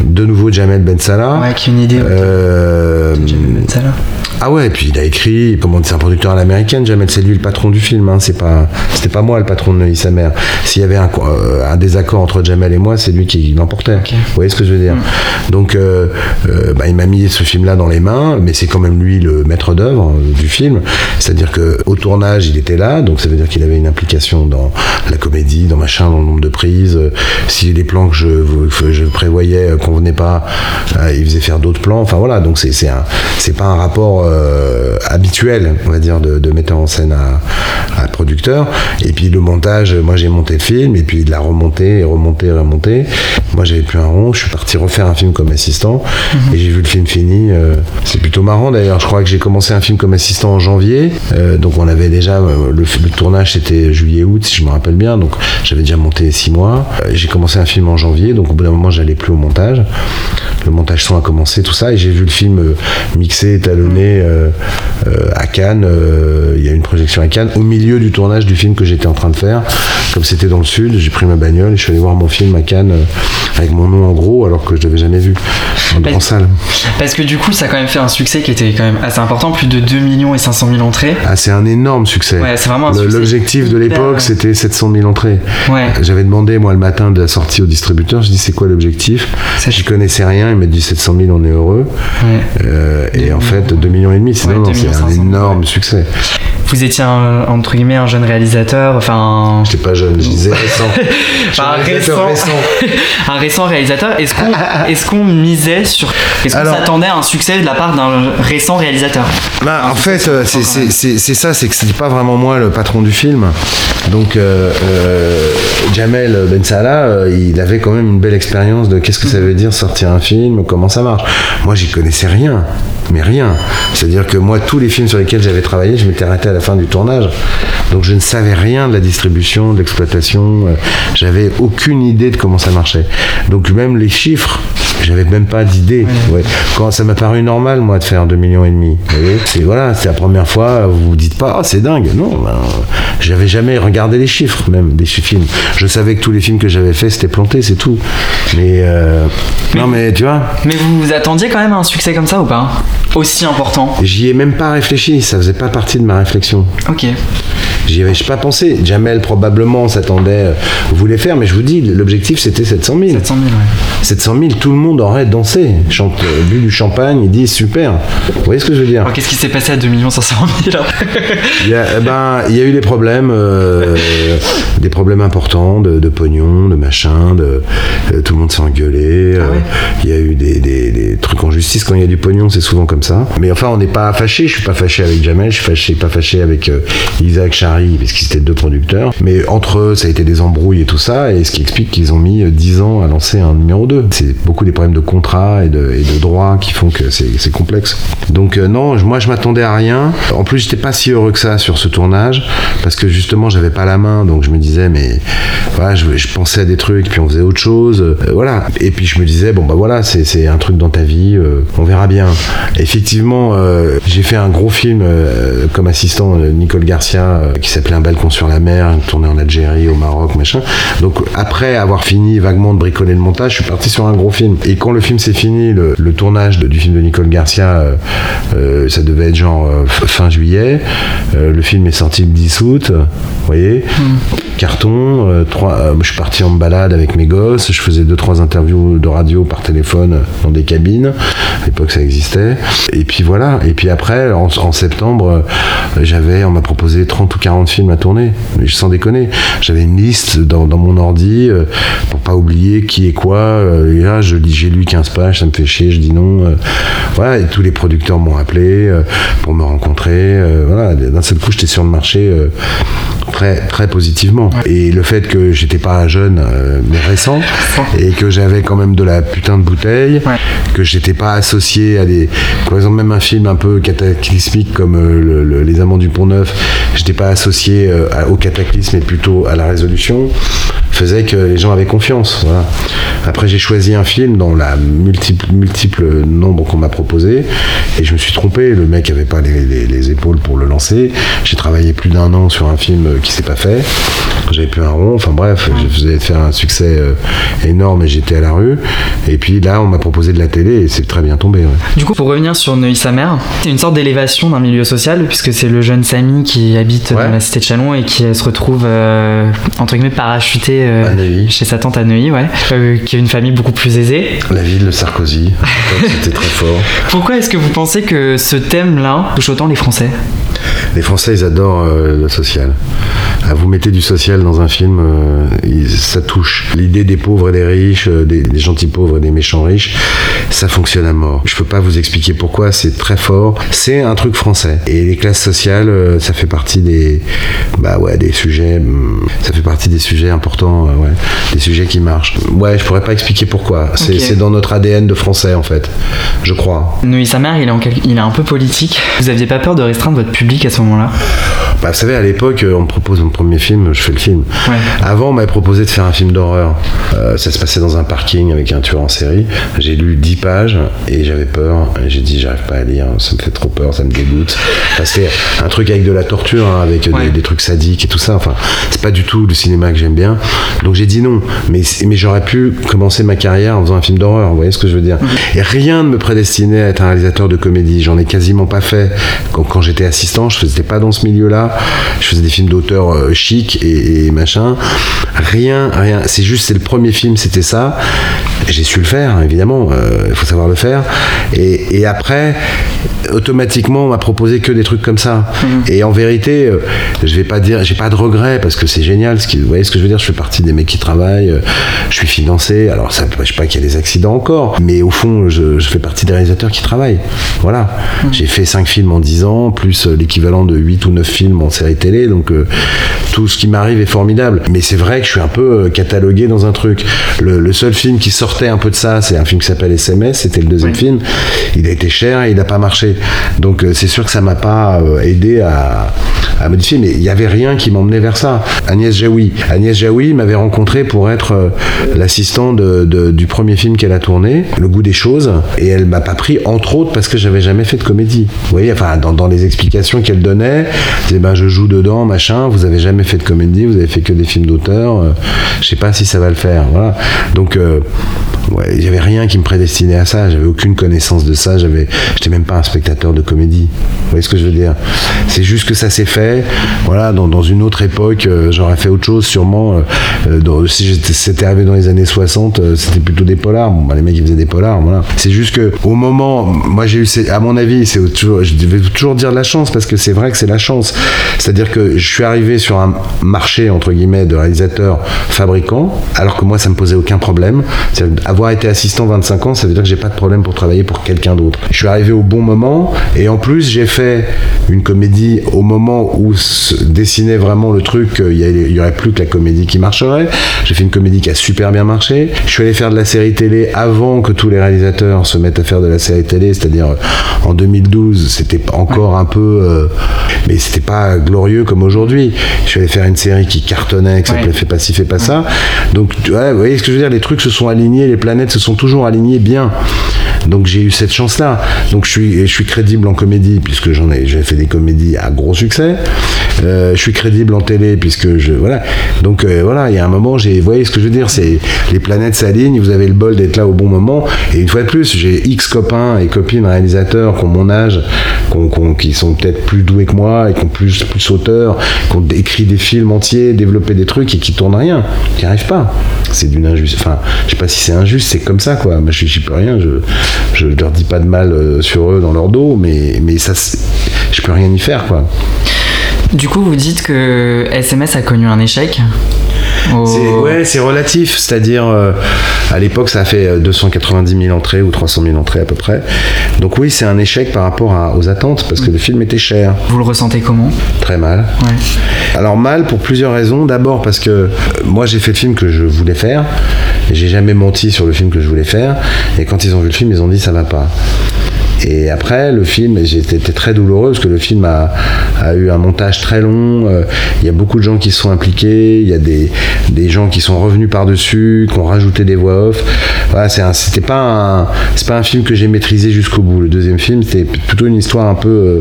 De nouveau, Jamel Ben Salah. Ouais, qui une idée. Jamel Ben Salah. Ah ouais, et puis il a écrit, comment c'est un producteur à l'américaine, Jamel, c'est lui le patron du film, hein, c'est pas, c'était pas moi le patron de Neuilly sa mère. S'il y avait un, euh, un, désaccord entre Jamel et moi, c'est lui qui l'emportait. Vous voyez ce que je veux dire mm. Donc euh, euh, bah, il m'a mis ce film-là dans les mains, mais c'est quand même lui le maître d'œuvre du film. C'est-à-dire que au tournage, il était là, donc ça veut dire qu'il avait une implication dans la comédie, dans machin, dans le nombre de prises. Si les plans que je, je prévoyais convenaient pas, il faisait faire d'autres plans. Enfin voilà, donc c'est pas un rapport euh, habituel, on va dire, de, de metteur en scène à, à, producteur. Et puis le montage, moi j'ai monté le film, et puis il l'a remonté, remonté, remonté. Moi j'avais plus un rond, je suis parti refaire un film comme assistant, mhm. et j'ai vu le film fini. Euh, c'est plutôt marrant d'ailleurs, je crois que j'ai commencé un film comme assistant en janvier, euh, donc on avait déjà, le, le tournage c'était juillet-août, si je me rappelle bien, donc j'avais déjà monté six mois. j'ai commencé un film en janvier, donc au bout d'un moment j'allais plus au montage. Le montage son a commencé, tout ça, et j'ai vu le film mixé, étalonné, euh, euh, à Cannes. Euh, il y a une projection à Cannes au milieu du tournage du film que j'étais en train de faire. comme c'était dans le sud, j'ai pris ma bagnole et je suis allé voir mon film à Cannes euh, avec mon nom en gros, alors que je l'avais jamais vu en grande salle. Parce que du coup, ça a quand même fait un succès qui était quand même assez important, plus de 2 millions et 500 000 entrées. Ah, c'est un énorme succès. Ouais, c'est vraiment un Le- succès L'objectif de l'époque, c'était 700 000 entrées. Ouais. J'avais demandé, moi, le matin de la sortie au distributeur, je dis c'est quoi l'objectif? J'y connaissais rien, il m'a dit 700 000, on est heureux. Ouais. Euh, et en fait, 2 millions et demi, c'est Ouais, non, non, 2 c'est millions un 500, énorme succès. Vous étiez un, entre guillemets un jeune réalisateur, enfin J'étais pas jeune, je disais récent. Enfin, un récent, un récent réalisateur. Est-ce qu'on est-ce qu'on misait sur est-ce qu'on s'attendait à un succès de la part d'un récent réalisateur? Bah, en fait, euh, c'est- ça, c'est que c'était pas vraiment moi le patron du film. Donc, euh, euh, Jamel Ben Salah, il avait quand même une belle expérience de qu'est-ce que ça veut dire sortir un film, comment ça marche. Moi, j'y connaissais rien, mais rien. C'est-à-dire que moi, tous les films sur lesquels j'avais travaillé, je m'étais arrêté à la fin du tournage. Donc, je ne savais rien de la distribution, de l'exploitation. euh, J'avais aucune idée de comment ça marchait. Donc, même les chiffres, j'avais même pas d'idée. Ouais. Quand ça m'a paru normal, moi, de faire 2 millions et demi. C'est voilà, c'est la première fois. Vous vous dites pas, oh, c'est dingue. Non, ben, j'avais jamais regardé les chiffres, même des films. Je savais que tous les films que j'avais faits, c'était planté, c'est tout. Mais euh, non, mais tu vois, Mais vous vous attendiez quand même à un succès comme ça ou pas? Aussi important? j'y ai même pas réfléchi. Ça faisait pas partie de ma réflexion. Ok. J'y avais pas pensé. Jamel probablement s'attendait, euh, voulait faire, mais je vous dis, l'objectif c'était 700 000. 700 000, ouais. 700 000, tout le monde aurait dansé, chante, euh, bu du champagne, il dit super. Vous voyez ce que je veux dire? Qu'est-ce qui s'est passé à 2 500 000 là il y, a, eh ben, il y a eu des problèmes, euh, des problèmes importants de, de pognon, de machin, de, euh, tout le monde s'est engueulé. Ah ouais? il y a eu des, des- des trucs en justice. Quand il y a du pognon, c'est souvent comme ça. Mais enfin, on n'est pas fâché. Je suis pas fâché avec Jamel, je suis fâché, pas fâché avec Isaac Parce qu'ils étaient deux producteurs. Mais entre eux, ça a été des embrouilles et tout ça, et ce qui explique qu'ils ont mis euh, 10 ans à lancer un numéro 2. C'est beaucoup des problèmes de contrat et de, et de droit qui font que c'est complexe. Donc euh, non, moi je m'attendais à rien. En plus, j'étais pas si heureux que ça sur ce tournage, parce que justement, j'avais pas la main, donc je me disais, mais voilà, je, pensais à des trucs, puis on faisait autre chose, euh, voilà. Et puis je me disais, bon bah voilà, c'est un truc dans ta vie, euh, on verra bien. Effectivement, euh, j'ai fait un gros film euh, comme assistant Nicole Garcia, euh, qui s'appelait Un balcon sur la mer, tourné en Algérie, au Maroc, machin. Donc après avoir fini vaguement de bricoler le montage, je suis parti sur un gros film. Et quand le film s'est fini, le, le tournage de- du film de Nicole Garcia, euh, euh, ça devait être genre euh, fin juillet. Le film est sorti le 10 août, vous voyez. Carton, euh, trois, je suis parti en balade avec mes gosses, je faisais deux trois interviews de radio par téléphone dans des cabines. À l'époque ça existait. Et puis voilà. Et puis après, en, en septembre, j'avais, on m'a proposé 30 ou 40 films à tourner. Mais sans déconner. J'avais une liste dans, dans mon ordi euh, pour pas oublier qui est quoi. Euh, et là, je lis- j'ai lu 15 pages, ça me fait chier, je dis non. Euh, voilà. Et tous les producteurs m'ont appelé euh, pour me rencontrer. Voilà. D'un seul coup, j'étais sur le marché. très très positivement et le fait que j'étais pas jeune mais récent et que j'avais quand même de la putain de bouteille que j'étais pas associé à des par exemple même un film un peu cataclysmique comme le- le- les amants du pont neuf j'étais pas associé euh, à- au cataclysme mais plutôt à la résolution faisait que les gens avaient confiance après j'ai choisi un film dans la multiple nombre qu'on m'a proposé et je me suis trompé. Le mec avait pas les, les- les épaules pour le lancer. J'ai travaillé plus d'un an sur un film euh, qui s'est pas fait j'avais plus un rond enfin bref je faisais faire un succès euh, énorme et j'étais à la rue et puis là on m'a proposé de la télé et c'est très bien tombé ouais. Du coup, pour revenir sur Neuilly-sa-Mère, c'est une sorte d'élévation d'un milieu social, puisque c'est le jeune Samy qui habite Ouais. dans la cité de Chalon et qui euh, se retrouve, euh, entre guillemets, parachuté euh, Neuilly. chez sa tante à Neuilly, ouais, euh, qui a une famille beaucoup plus aisée. la ville de Sarkozy c'était très fort Pourquoi est-ce que vous pensez que ce thème-là touche autant les Français? Les Français, ils adorent euh, le social. Ah, vous mettez du social dans un film, euh, ils- ça touche. L'idée des pauvres et des riches, euh, des, des gentils pauvres et des méchants riches, ça fonctionne à mort. Je peux pas vous expliquer pourquoi, c'est très fort. C'est un truc français. Et les classes sociales, euh, ça fait partie des, bah ouais, des sujets, hum, ça fait partie des sujets importants, euh, ouais, des sujets qui marchent. Ouais, je pourrais pas expliquer pourquoi. C'est dans notre ADN de français en fait, je crois. Neuilly-sa-Mère, il, est en quel- il est un peu politique. Vous aviez pas peur de restreindre votre public public à ce moment-là bah, vous savez, à l'époque, on me propose mon premier film, je fais le film. Avant, on m'avait proposé de faire un film d'horreur. Euh, ça se passait dans un parking avec un tueur en série. J'ai lu 10 pages et j'avais peur. J'ai dit, j'arrive pas à lire, ça me fait trop peur, ça me dégoûte. Parce que un truc avec de la torture, hein, avec des, trucs sadiques et tout ça. Enfin, c'est pas du tout le cinéma que j'aime bien. Donc j'ai dit non. Mais, mais j'aurais pu commencer ma carrière en faisant un film d'horreur. Vous voyez ce que je veux dire Et rien ne me prédestinait à être un réalisateur de comédie. J'en ai quasiment pas fait. Quand, quand j'étais assistant, je faisais pas dans ce milieu-là. Je faisais des films d'auteur euh, chic et, machin. Rien, rien. C'est juste, c'est le premier film, c'était ça. J'ai su le faire, évidemment. Euh, il faut savoir le faire. Et, après, automatiquement, on m'a proposé que des trucs comme ça. Mhm. Et en vérité, euh, je vais pas dire, j'ai pas de regrets parce que c'est génial. Ce qui, vous voyez ce que je veux dire Je fais partie des mecs qui travaillent. je suis financé. Alors, ça ne pas qu'il y ait des accidents encore. Mais au fond, je, fais partie des réalisateurs qui travaillent. Voilà. Mhm. J'ai fait 5 films en 10 ans, plus l'équivalent de 8 ou 9 films en série télé, donc euh, tout ce qui m'arrive est formidable. Mais c'est vrai que je suis un peu euh, catalogué dans un truc. Le, seul film qui sortait un peu de ça, c'est un film qui s'appelle SMS, c'était le deuxième film. Il a été cher et il n'a pas marché. Donc euh, c'est sûr que ça m'a pas aidé à, modifier, mais il n'y avait rien qui m'emmenait vers ça. Agnès Jaoui. Agnès Jaoui m'avait rencontré pour être l'assistant de, du premier film qu'elle a tourné, Le goût des choses, et elle m'a pas pris, entre autres, parce que j'avais jamais fait de comédie. Vous voyez, enfin, dans, dans les explications qu'elle donnait, ben, je joue dedans, machin, vous avez jamais fait de comédie, vous avez fait que des films d'auteur, euh, je sais pas si ça va le faire. Voilà. Donc, euh, ouais, il y avait rien qui me prédestinait à ça, j'avais aucune connaissance de ça, j'avais, j'étais même pas un spectateur de comédie. Vous voyez ce que je veux dire? C'est juste que ça s'est fait, voilà, dans, dans une autre époque, euh, j'aurais fait autre chose sûrement. si c'était arrivé dans les années 60, c'était plutôt des polars. Bon, bah, les mecs ils faisaient des polars, voilà. C'est juste que au moment, moi j'ai eu, à mon avis, c'est je devais toujours dire la chance parce que c'est vrai que c'est la chance. C'est-à-dire que je suis arrivé sur un marché, entre guillemets, de réalisateurs fabricants, alors que moi, ça me posait aucun problème. Avoir été assistant 25 ans, ça veut dire que j'ai pas de problème pour travailler pour quelqu'un d'autre. Je suis arrivé au bon moment, et en plus, j'ai fait une comédie au moment où se dessinait vraiment le truc, il y, aurait plus que la comédie qui marcherait. J'ai fait une comédie qui a super bien marché. Je suis allé faire de la série télé avant que tous les réalisateurs se mettent à faire de la série télé, c'est-à-dire en 2012, c'était encore un peu, euh, mais c'était pas glorieux comme aujourd'hui. Je suis allé faire une série qui cartonnait, qui s'appelait Fais pas ci, fais pas ça. Donc, ouais, vous voyez ce que je veux dire? Les trucs se sont alignés, les planètes se sont toujours alignées bien. Donc j'ai eu cette chance-là. Donc je suis, je suis crédible en comédie puisque j'en ai, j'ai fait des comédies à gros succès. Euh, je suis crédible en télé puisque je, voilà. Donc euh, voilà, il y a un moment, j'ai, voyez ce que je veux dire, c'est les planètes s'alignent. Vous avez le bol d'être là au bon moment. Et une fois de plus, j'ai X copains et copines réalisateurs qui ont mon âge, qui sont peut-être plus doués que moi et qui ont plus, plus auteurs, qui ont écrit des films entiers, développé des trucs et qui tournent rien, qui arrivent pas. C'est d'une injuste. Enfin, je sais pas si c'est injuste, c'est comme ça quoi. Moi, je, je peux rien. Je, je leur dis pas de mal euh, sur eux dans leur dos, mais, mais ça, je peux rien y faire, quoi. Du coup, vous dites que SMS a connu un échec Ouais, c'est relatif. C'est-à-dire, euh, à l'époque, ça a fait 290 euh, 000 entrées ou 300 000 entrées à peu près. Donc oui, c'est un échec par rapport aux attentes parce que le film était cher. Vous le ressentez comment? Très mal. Alors mal pour plusieurs raisons. D'abord parce que euh, moi, j'ai fait le film que je voulais faire. J'ai jamais menti sur le film que je voulais faire. Et quand ils ont vu le film, ils ont dit ça va pas. Et après, le film, j'étais très douloureux parce que le film a, eu un montage très long. Euh, il y a beaucoup de gens qui se sont impliqués. Il y a des, gens qui sont revenus par-dessus, qui ont rajouté des voix off. Voilà, c'était pas un, c'est pas un film que j'ai maîtrisé jusqu'au bout. Le deuxième film, c'était plutôt une histoire un peu euh,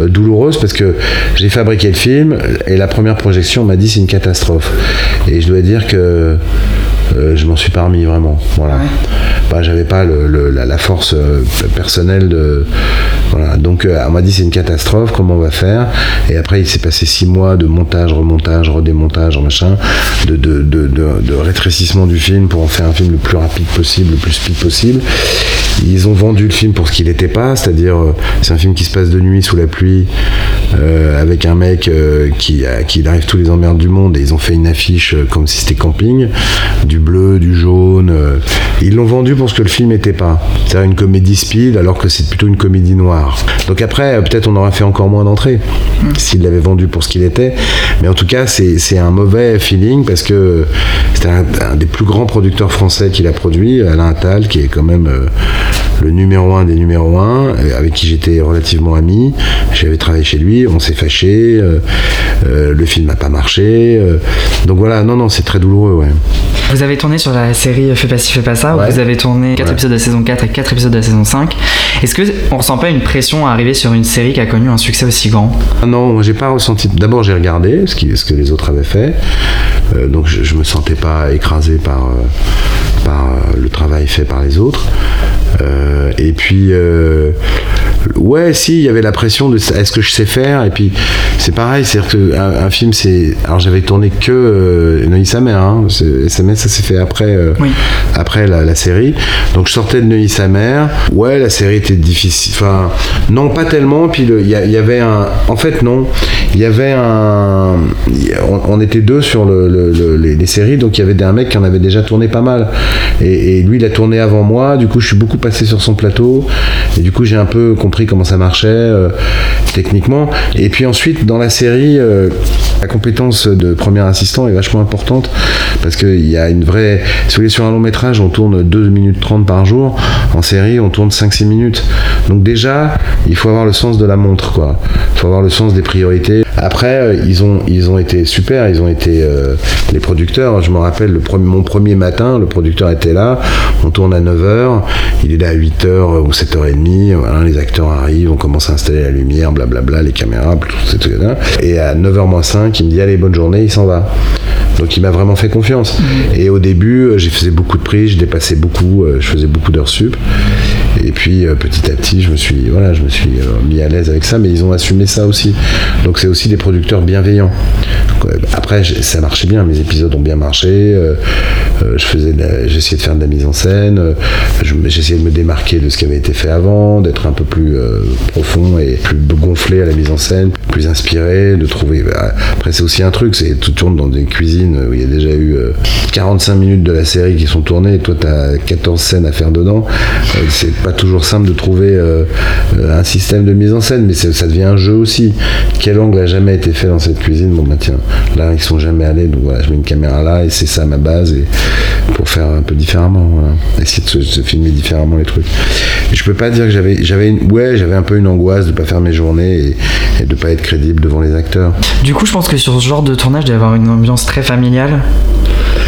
euh, douloureuse parce que j'ai fabriqué le film et la première projection m'a dit c'est une catastrophe. Et je dois dire que je m'en suis pas remis vraiment. Voilà. Bah, j'avais pas la, force personnelle de voilà. Donc euh, on m'a dit c'est une catastrophe, comment on va faire? Et après il s'est passé six mois de montage, remontage, redémontage, machin, de, de, de, rétrécissement du film pour en faire un film le plus rapide possible, le plus speed possible. Ils ont vendu le film pour ce qu'il n'était pas, c'est-à-dire euh, c'est un film qui se passe de nuit sous la pluie euh, avec un mec qui, qui arrive tous les emmerdes du monde et ils ont fait une affiche comme si c'était camping, du bleu, du jaune. ils l'ont vendu pour ce que le film n'était pas, c'est-à-dire une comédie speed alors que c'est plutôt une comédie noire. Donc après, peut-être on aurait fait encore moins d'entrées mm. s'il l'avait vendu pour ce qu'il était. Mais en tout cas, c'est un mauvais feeling parce que c'était un, des plus grands producteurs français qu'il a produit, Alain Attal, qui est quand même. Euh, le numéro un des numéros un, avec qui j'étais relativement ami. J'avais travaillé chez lui, on s'est fâché, le film n'a pas marché. donc voilà, non, non, c'est très douloureux, ouais. Vous avez tourné sur la série Fais pas ci, fais pas ça, vous avez tourné 4 épisodes de la saison 4 et 4 épisodes de la saison 5. Est-ce que on ressent pas une pression à arriver sur une série qui a connu un succès aussi grand? Ah Non, moi j'ai pas ressenti. D'abord j'ai regardé ce, qui, ce, que les autres avaient fait, euh, donc je, je me sentais pas écrasé par, euh, par euh, le travail fait par les autres. et puis ouais, si, il y avait la pression de est-ce que je sais faire? Et puis c'est pareil, c'est-à-dire qu'un un film, c'est. Alors j'avais tourné que euh, Neuilly sa mère, hein, ça s'est fait après, après la, série. Donc je sortais de Neuilly sa mère. Ouais, la série difficile. Enfin, non, pas tellement. Puis il y, avait un. En fait, non. Il y avait un. On, était deux sur le, les, séries, donc il y avait un mec qui en avait déjà tourné pas mal. Et, lui, il a tourné avant moi. Du coup, je suis beaucoup passé sur son plateau. Et du coup, j'ai un peu compris comment ça marchait euh, techniquement. Et puis ensuite, dans la série, euh, la compétence de premier assistant est vachement importante parce qu'il y a une vraie. Si vous voulez, sur un long métrage, on tourne 2 minutes 30 par jour. En série, on tourne 5-6 minutes. Donc, déjà, il faut avoir le sens de la montre, quoi. Il faut avoir le sens des priorités. Après, euh, ils ont, ils ont été super, ils ont été euh, les producteurs. Je me rappelle, le premier, mon premier matin, le producteur était là, on tourne à 9h, il est là à 8h ou 7h30, voilà, les acteurs arrivent, on commence à installer la lumière, blablabla, les caméras, tout, tout, et à 9h moins 5, il me dit allez, bonne journée, il s'en va. Donc il m'a vraiment fait confiance. Mm. Et au début, euh, j'ai fait beaucoup de prix, je dépassais beaucoup, je faisais beaucoup d'heures sup. Et puis petit à petit, je me suis, voilà, je me suis mis à l'aise avec ça, mais ils ont assumé ça aussi. Donc c'est aussi des producteurs bienveillants. Après, ça marchait bien, mes épisodes ont bien marché. Euh, euh, je faisais, j'essayais de faire de la mise en scène. Euh, j'essayais de me démarquer de ce qui avait été fait avant, d'être un peu plus profond et plus gonflé à la mise en scène, plus inspiré, de trouver. Bah, après, c'est aussi un truc, c'est tout tourne dans des cuisines où il y a déjà eu 45 minutes de la série qui sont tournées. Et toi, tu as 14 scènes à faire dedans. c'est pas toujours simple de trouver un système de mise en scène, mais ça devient un jeu aussi. Quel angle a jamais été fait dans cette cuisine? Bon, bah tiens, là, ils sont jamais allés, donc voilà, je mets une caméra là et c'est ça ma base et pour faire un peu différemment, essayer de se, filmer différemment les trucs. je peux pas dire que j'avais, j'avais, ouais, j'avais un peu une angoisse de pas faire mes journées et, de pas être crédible devant les acteurs. Du coup, je pense que sur ce genre de tournage, il une ambiance très familiale.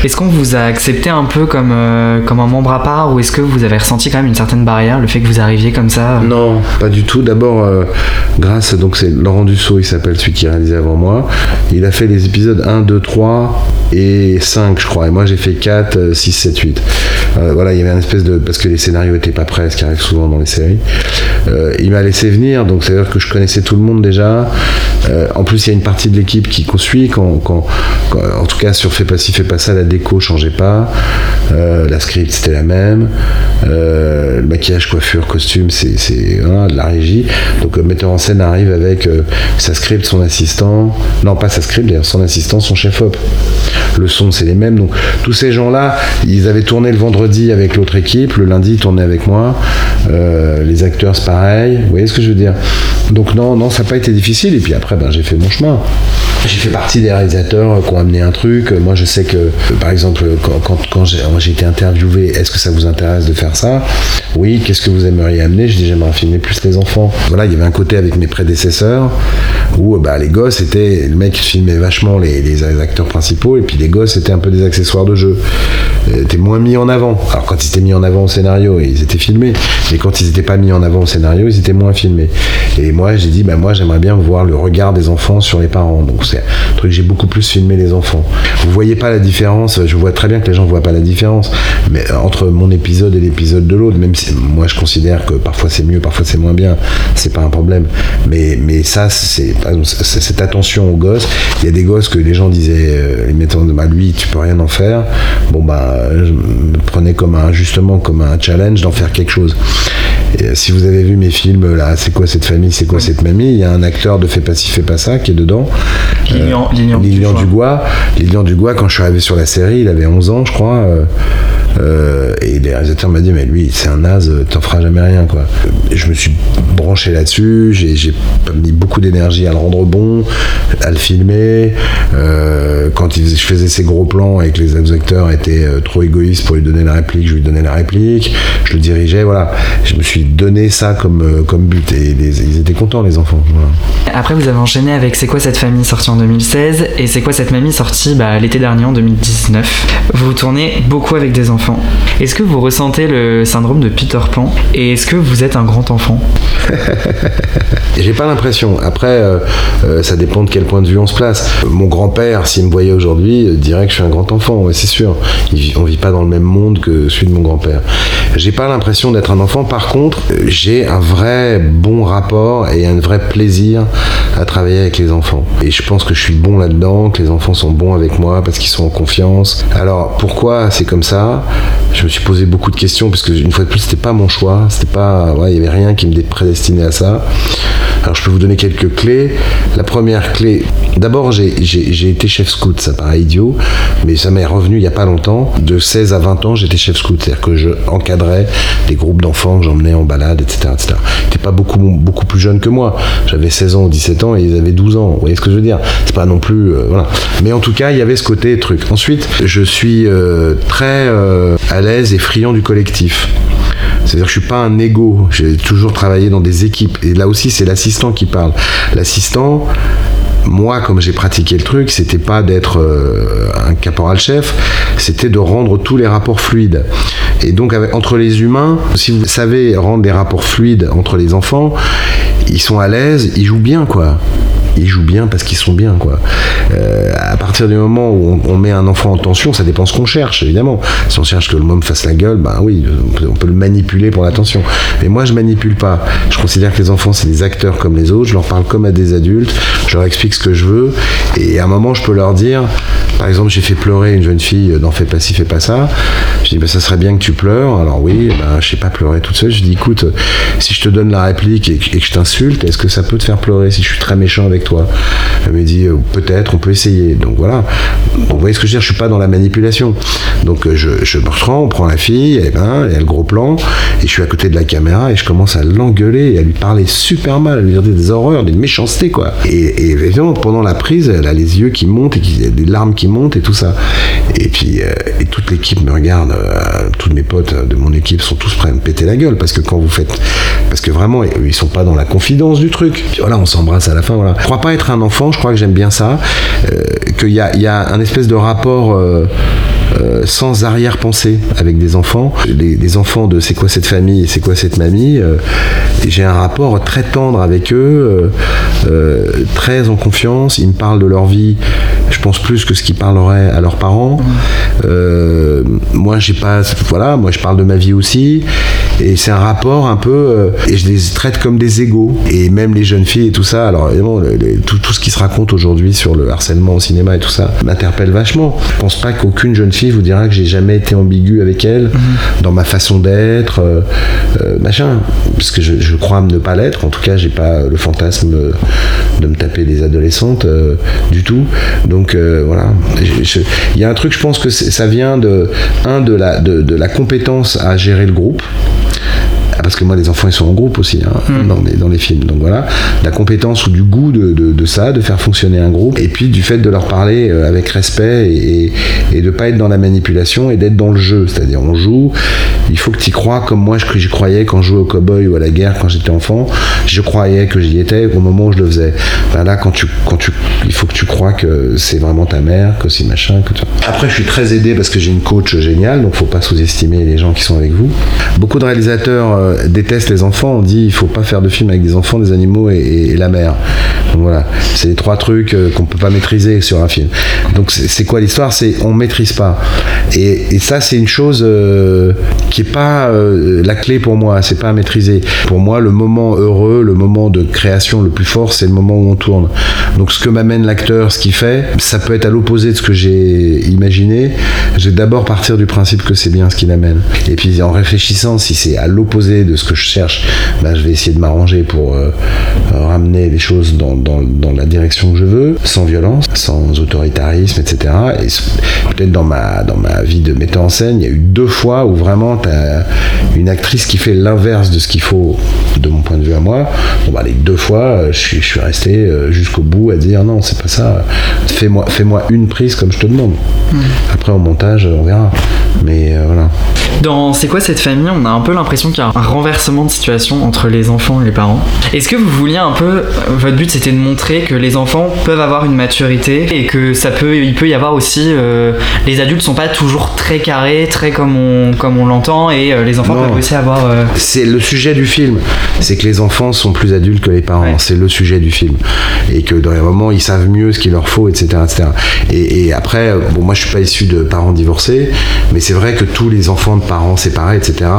Est-ce qu'on vous a accepté un peu comme, euh, comme un membre à part ou est-ce que vous avez ressenti quand même une certaine barrière, le fait que vous arriviez comme ça Non, pas du tout. D'abord, euh, grâce, donc c'est Laurent Dussault, il s'appelle celui qui réalisait avant moi. Il a fait les épisodes 1, 2, 3 et 5, je crois. Et moi, j'ai fait 4, 6, 7, 8. voilà, il y avait une espèce de. Parce que les scénarios n'étaient pas prêts, ce qui arrive souvent dans les séries. Euh, il m'a laissé venir, donc c'est-à-dire que je connaissais tout le monde déjà. en plus, il y a une partie de l'équipe qui quand, quand, en tout cas, sur Fais pas ci, fais pas ça, la déco changeait pas, euh, la script c'était la même, euh, le maquillage, coiffure, costume, c'est de la régie. Donc le metteur en scène arrive avec euh, sa script, son assistant, non pas sa script d'ailleurs, son assistant, son chef-op. Le son c'est les mêmes. Donc tous ces gens-là, ils avaient tourné le vendredi avec l'autre équipe, le lundi ils tournaient avec moi, les acteurs c'est pareil, vous voyez ce que je veux dire? Donc non, non, ça n'a pas été difficile. Et puis après, ben, j'ai fait mon chemin. J'ai fait partie des réalisateurs qui ont amené un truc. Moi, je sais que, par exemple, quand, j'ai été interviewé, est-ce que ça vous intéresse de faire ça? Oui, qu'est-ce que vous aimeriez amener? Je dis, j'aimerais filmer plus les enfants. Voilà, il y avait un côté avec mes prédécesseurs où bah, les gosses étaient. Le mec filmait vachement les, acteurs principaux et puis les gosses étaient un peu des accessoires de jeu. Ils étaient moins mis en avant. Alors, quand ils étaient mis en avant au scénario, ils étaient filmés. Mais quand ils n'étaient pas mis en avant au scénario, ils étaient moins filmés. Et moi, j'ai dit, bah, moi, j'aimerais bien voir le regard des enfants sur les parents. C'est un truc, j'ai beaucoup plus filmé les enfants. Vous voyez pas la différence, je vois très bien que les gens voient pas la différence, mais euh, entre mon épisode et l'épisode de l'autre, même si moi, je considère que parfois c'est mieux, parfois c'est moins bien, c'est pas un problème. Mais, mais ça, c'est cette attention aux gosses. Il y a des gosses que les gens disaient, euh, les mettants de bah, lui, tu peux rien en faire. Bon, bah, je me prenais comme un, justement, comme un challenge d'en faire quelque chose. Et, euh, si vous avez vu mes films, là, c'est quoi cette famille, c'est quoi cette mamie, il y a un acteur de Fais pas ci, fais pas ça qui est dedans. Lilian, Lilian, Dubois. Lilian Dubois, quand je suis arrivé sur la série, il avait 11 ans, je crois. Euh, et les réalisateurs m'ont dit, mais lui, c'est un naze, t'en feras jamais rien, quoi. je me suis branché là-dessus, j'ai mis beaucoup d'énergie à le rendre bon, à le filmer. Euh, quand je faisais ces gros plans et que les acteurs étaient euh, trop égoïstes pour lui donner la réplique, je lui donnais la réplique, je le dirigeais, voilà. Je me suis donné ça comme, comme but et ils étaient contents, les enfants. Après, vous avez enchaîné avec C'est quoi cette famille sortie en 2016 et C'est quoi cette mamie sortie bah, l'été dernier en 2019. Vous tournez beaucoup avec des enfants. Est-ce que vous ressentez le syndrome de Peter Pan? Et est-ce que vous êtes un grand enfant? J'ai pas l'impression. Après, euh, euh, ça dépend de quel point de vue on se place. Mon grand-père, s'il me voyait aujourd'hui, euh, dirait que je suis un grand enfant, ouais, c'est sûr. on vit pas dans le même monde que celui de mon grand-père. J'ai pas l'impression d'être un enfant. Par contre, j'ai un vrai bon rapport et un vrai plaisir à travailler avec les enfants. Et je pense que je suis bon là-dedans, que les enfants sont bons avec moi parce qu'ils sont en confiance. Alors pourquoi c'est comme ça? Je me suis posé beaucoup de questions parce que une fois de plus, c'était pas mon choix. C'était pas, il y avait rien qui me prédestinait à ça. Alors je peux vous donner quelques clés. La première clé, d'abord j'ai été chef scout, ça paraît idiot, mais ça m'est revenu il n'y a pas longtemps. De 16 à 20 ans, j'étais chef scout, c'est-à-dire que je encadrais des groupes d'enfants que j'emmenais en balade, etc. etc. Ils pas beaucoup, beaucoup plus jeunes que moi. J'avais 16 ans ou 17 ans et ils avaient 12 ans. Vous voyez ce que je veux dire? C'est pas non plus... Euh, voilà. Mais en tout cas, il y avait ce côté truc. Ensuite, je suis euh, très euh, à l'aise et friand du collectif. C'est-à-dire que je suis pas un ego. J'ai toujours travaillé dans des équipes. Et là aussi, c'est l'assistant qui parle. L'assistant, moi, comme j'ai pratiqué le truc, c'était pas d'être euh, un caporal chef, c'était de rendre tous les rapports fluides. Et donc, entre les humains, si vous savez rendre des rapports fluides entre les enfants, ils sont à l'aise, ils jouent bien, quoi ils jouent bien parce qu'ils sont bien, quoi. Euh, à partir du moment où on, met un enfant en tension, ça dépend ce qu'on cherche, évidemment. Si on cherche que le môme fasse la gueule, ben oui, on peut, le manipuler pour l'attention. Mais moi, je manipule pas. Je considère que les enfants, c'est des acteurs comme les autres. Je leur parle comme à des adultes. Je leur explique ce que je veux. Et à un moment, je peux leur dire, par exemple, j'ai fait pleurer une jeune fille dans Fais pas ci, fais pas ça. Je dis, ben, ça serait bien que tu pleures. Alors oui, ben, je sais pas pleurer toute seule. Je dis, écoute, si je te donne la réplique et que je t'insulte, est-ce que ça peut te faire pleurer si je suis très méchant avec toi Elle me dit, euh, peut-être, on peut essayer. Donc voilà. vous voyez ce que je veux dire, je suis pas dans la manipulation. Donc euh, je, je me reprends, on prend la fille, ben, il y a le gros plan, et je suis à côté de la caméra et je commence à l'engueuler à lui parler super mal, à lui dire des horreurs, des méchancetés, quoi. Et, évidemment, pendant la prise, elle a les yeux qui montent et qui, des larmes qui montent et tout ça. Et puis, euh, et toute l'équipe me regarde, tous mes potes de mon équipe sont tous prêts à me péter la gueule parce que quand vous faites, parce que vraiment, ils sont pas dans la confidence du truc. Puis voilà, on s'embrasse à la fin, voilà. Crois pas être un enfant, je crois que j'aime bien ça, euh, qu'il y a, un espèce de rapport euh, euh, sans arrière-pensée avec des enfants. Les, enfants de c'est quoi cette famille et c'est quoi cette mamie, j'ai un rapport très tendre avec eux, très en confiance. Ils me parlent de leur vie, je pense plus que ce qu'ils parleraient à leurs parents. moi, j'ai pas, voilà, moi je parle de ma vie aussi, et c'est un rapport un peu, et je les traite comme des égaux. Et même les jeunes filles et tout ça. Alors évidemment, tout, tout ce qui se raconte aujourd'hui sur le harcèlement au cinéma et tout ça m'interpelle vachement. Je pense pas qu'aucune jeune fille vous dira que j'ai jamais été ambigu avec elle mhm. dans ma façon d'être, euh, euh, machin. Parce que je, crois ne pas l'être. En tout cas, j'ai pas le fantasme de me taper des adolescentes euh, du tout. Donc voilà. Il y a un truc, je pense que ça vient de un de la de la compétence à gérer le groupe. Ah, parce que moi, les enfants, ils sont en groupe aussi hein, hmm. dans, les, dans, les, films. Donc voilà, la compétence ou du goût de, de, ça, de faire fonctionner un groupe, et puis du fait de leur parler euh, avec respect et, et de pas être dans la manipulation et d'être dans le jeu. C'est-à-dire, on joue, il faut que tu y crois comme moi, je, croyais quand je jouais au cowboy ou à la guerre quand j'étais enfant. Je croyais que j'y étais au moment où je le faisais. Ben là, quand tu, quand tu, il faut que tu crois que c'est vraiment ta mère, que c'est machin. Que Après, je suis très aidé parce que j'ai une coach géniale, donc faut pas sous-estimer les gens qui sont avec vous. Beaucoup de réalisateurs euh, déteste les enfants, on dit il faut pas faire de film avec des enfants, des animaux et, la mer. Donc voilà, c'est les trois trucs euh, qu'on peut pas maîtriser sur un film. Donc c'est quoi l'histoire? C'est on maîtrise pas. Et, ça c'est une chose euh, qui est pas la clé pour moi. C'est pas à maîtriser. Pour moi, le moment heureux, le moment de création le plus fort, c'est le moment où on tourne. Donc ce que m'amène l'acteur, ce qu'il fait, ça peut être à l'opposé de ce que j'ai imaginé. Je vais d'abord partir du principe que c'est bien ce qu'il amène. Et puis en réfléchissant, si c'est à l'opposé de ce que je cherche, ben, je vais essayer de m'arranger pour euh, ramener les choses dans, dans, dans, la direction que je veux, sans violence, sans autoritarisme, etc. Et peut-être dans ma, dans ma vie de metteur en scène, il y a eu deux fois où vraiment tu as une actrice qui fait l'inverse de ce qu'il faut, de mon point de vue à moi. Bon, bah, les deux fois, je suis, je suis resté euh, jusqu'au bout à dire non, c'est pas ça, fais-moi fais -moi une prise comme je te demande. Hmm. Après, au montage, on verra. Mais euh, voilà. Dans C'est quoi cette famille On a un peu l'impression qu'il y a un renversement de situation entre les enfants et les parents. Est-ce que vous vouliez un peu. Votre but c'était de montrer que les enfants peuvent avoir une maturité et que ça peut, il peut y avoir aussi. Euh, les adultes sont pas toujours très carrés, très comme on, comme on l'entend et euh, les enfants peuvent aussi avoir. C'est le sujet du film. C'est que les enfants sont plus adultes que les parents. C'est le sujet du film. Et que dans les moments ils savent mieux ce qu'il leur faut, etc. etc. Et, et après, bon, moi je suis pas issu de parents divorcés, mais c'est vrai que tous les enfants de parents séparés, etc.,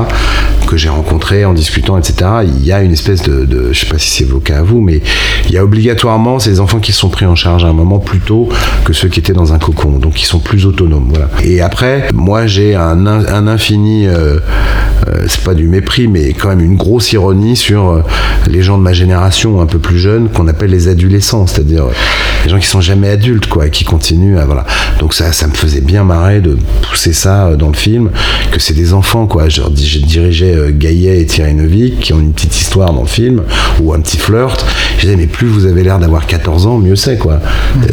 que j'ai rencontrés en discutant, etc., il y a une espèce de, de je sais pas si c'est vos cas à vous, mais il y a obligatoirement ces enfants qui sont pris en charge à un moment plus tôt que ceux qui étaient dans un cocon, donc qui sont plus autonomes. Voilà. Et après, moi j'ai un, un, infini, euh, euh, c'est pas du mépris, mais quand même une grosse ironie sur euh, les gens de ma génération un peu plus jeunes qu'on appelle les adolescents, c'est-à-dire les gens qui sont jamais adultes, quoi, qui continuent à voilà. Donc ça, ça me faisait bien marrer de pousser ça dans le film, que c'est des enfants, quoi. Je, je dirigeais euh, Et Thierry Neuvik, qui ont une petite histoire dans le film, ou un petit flirt. Je disais, mais plus vous avez l'air d'avoir 14 ans, mieux c'est, quoi.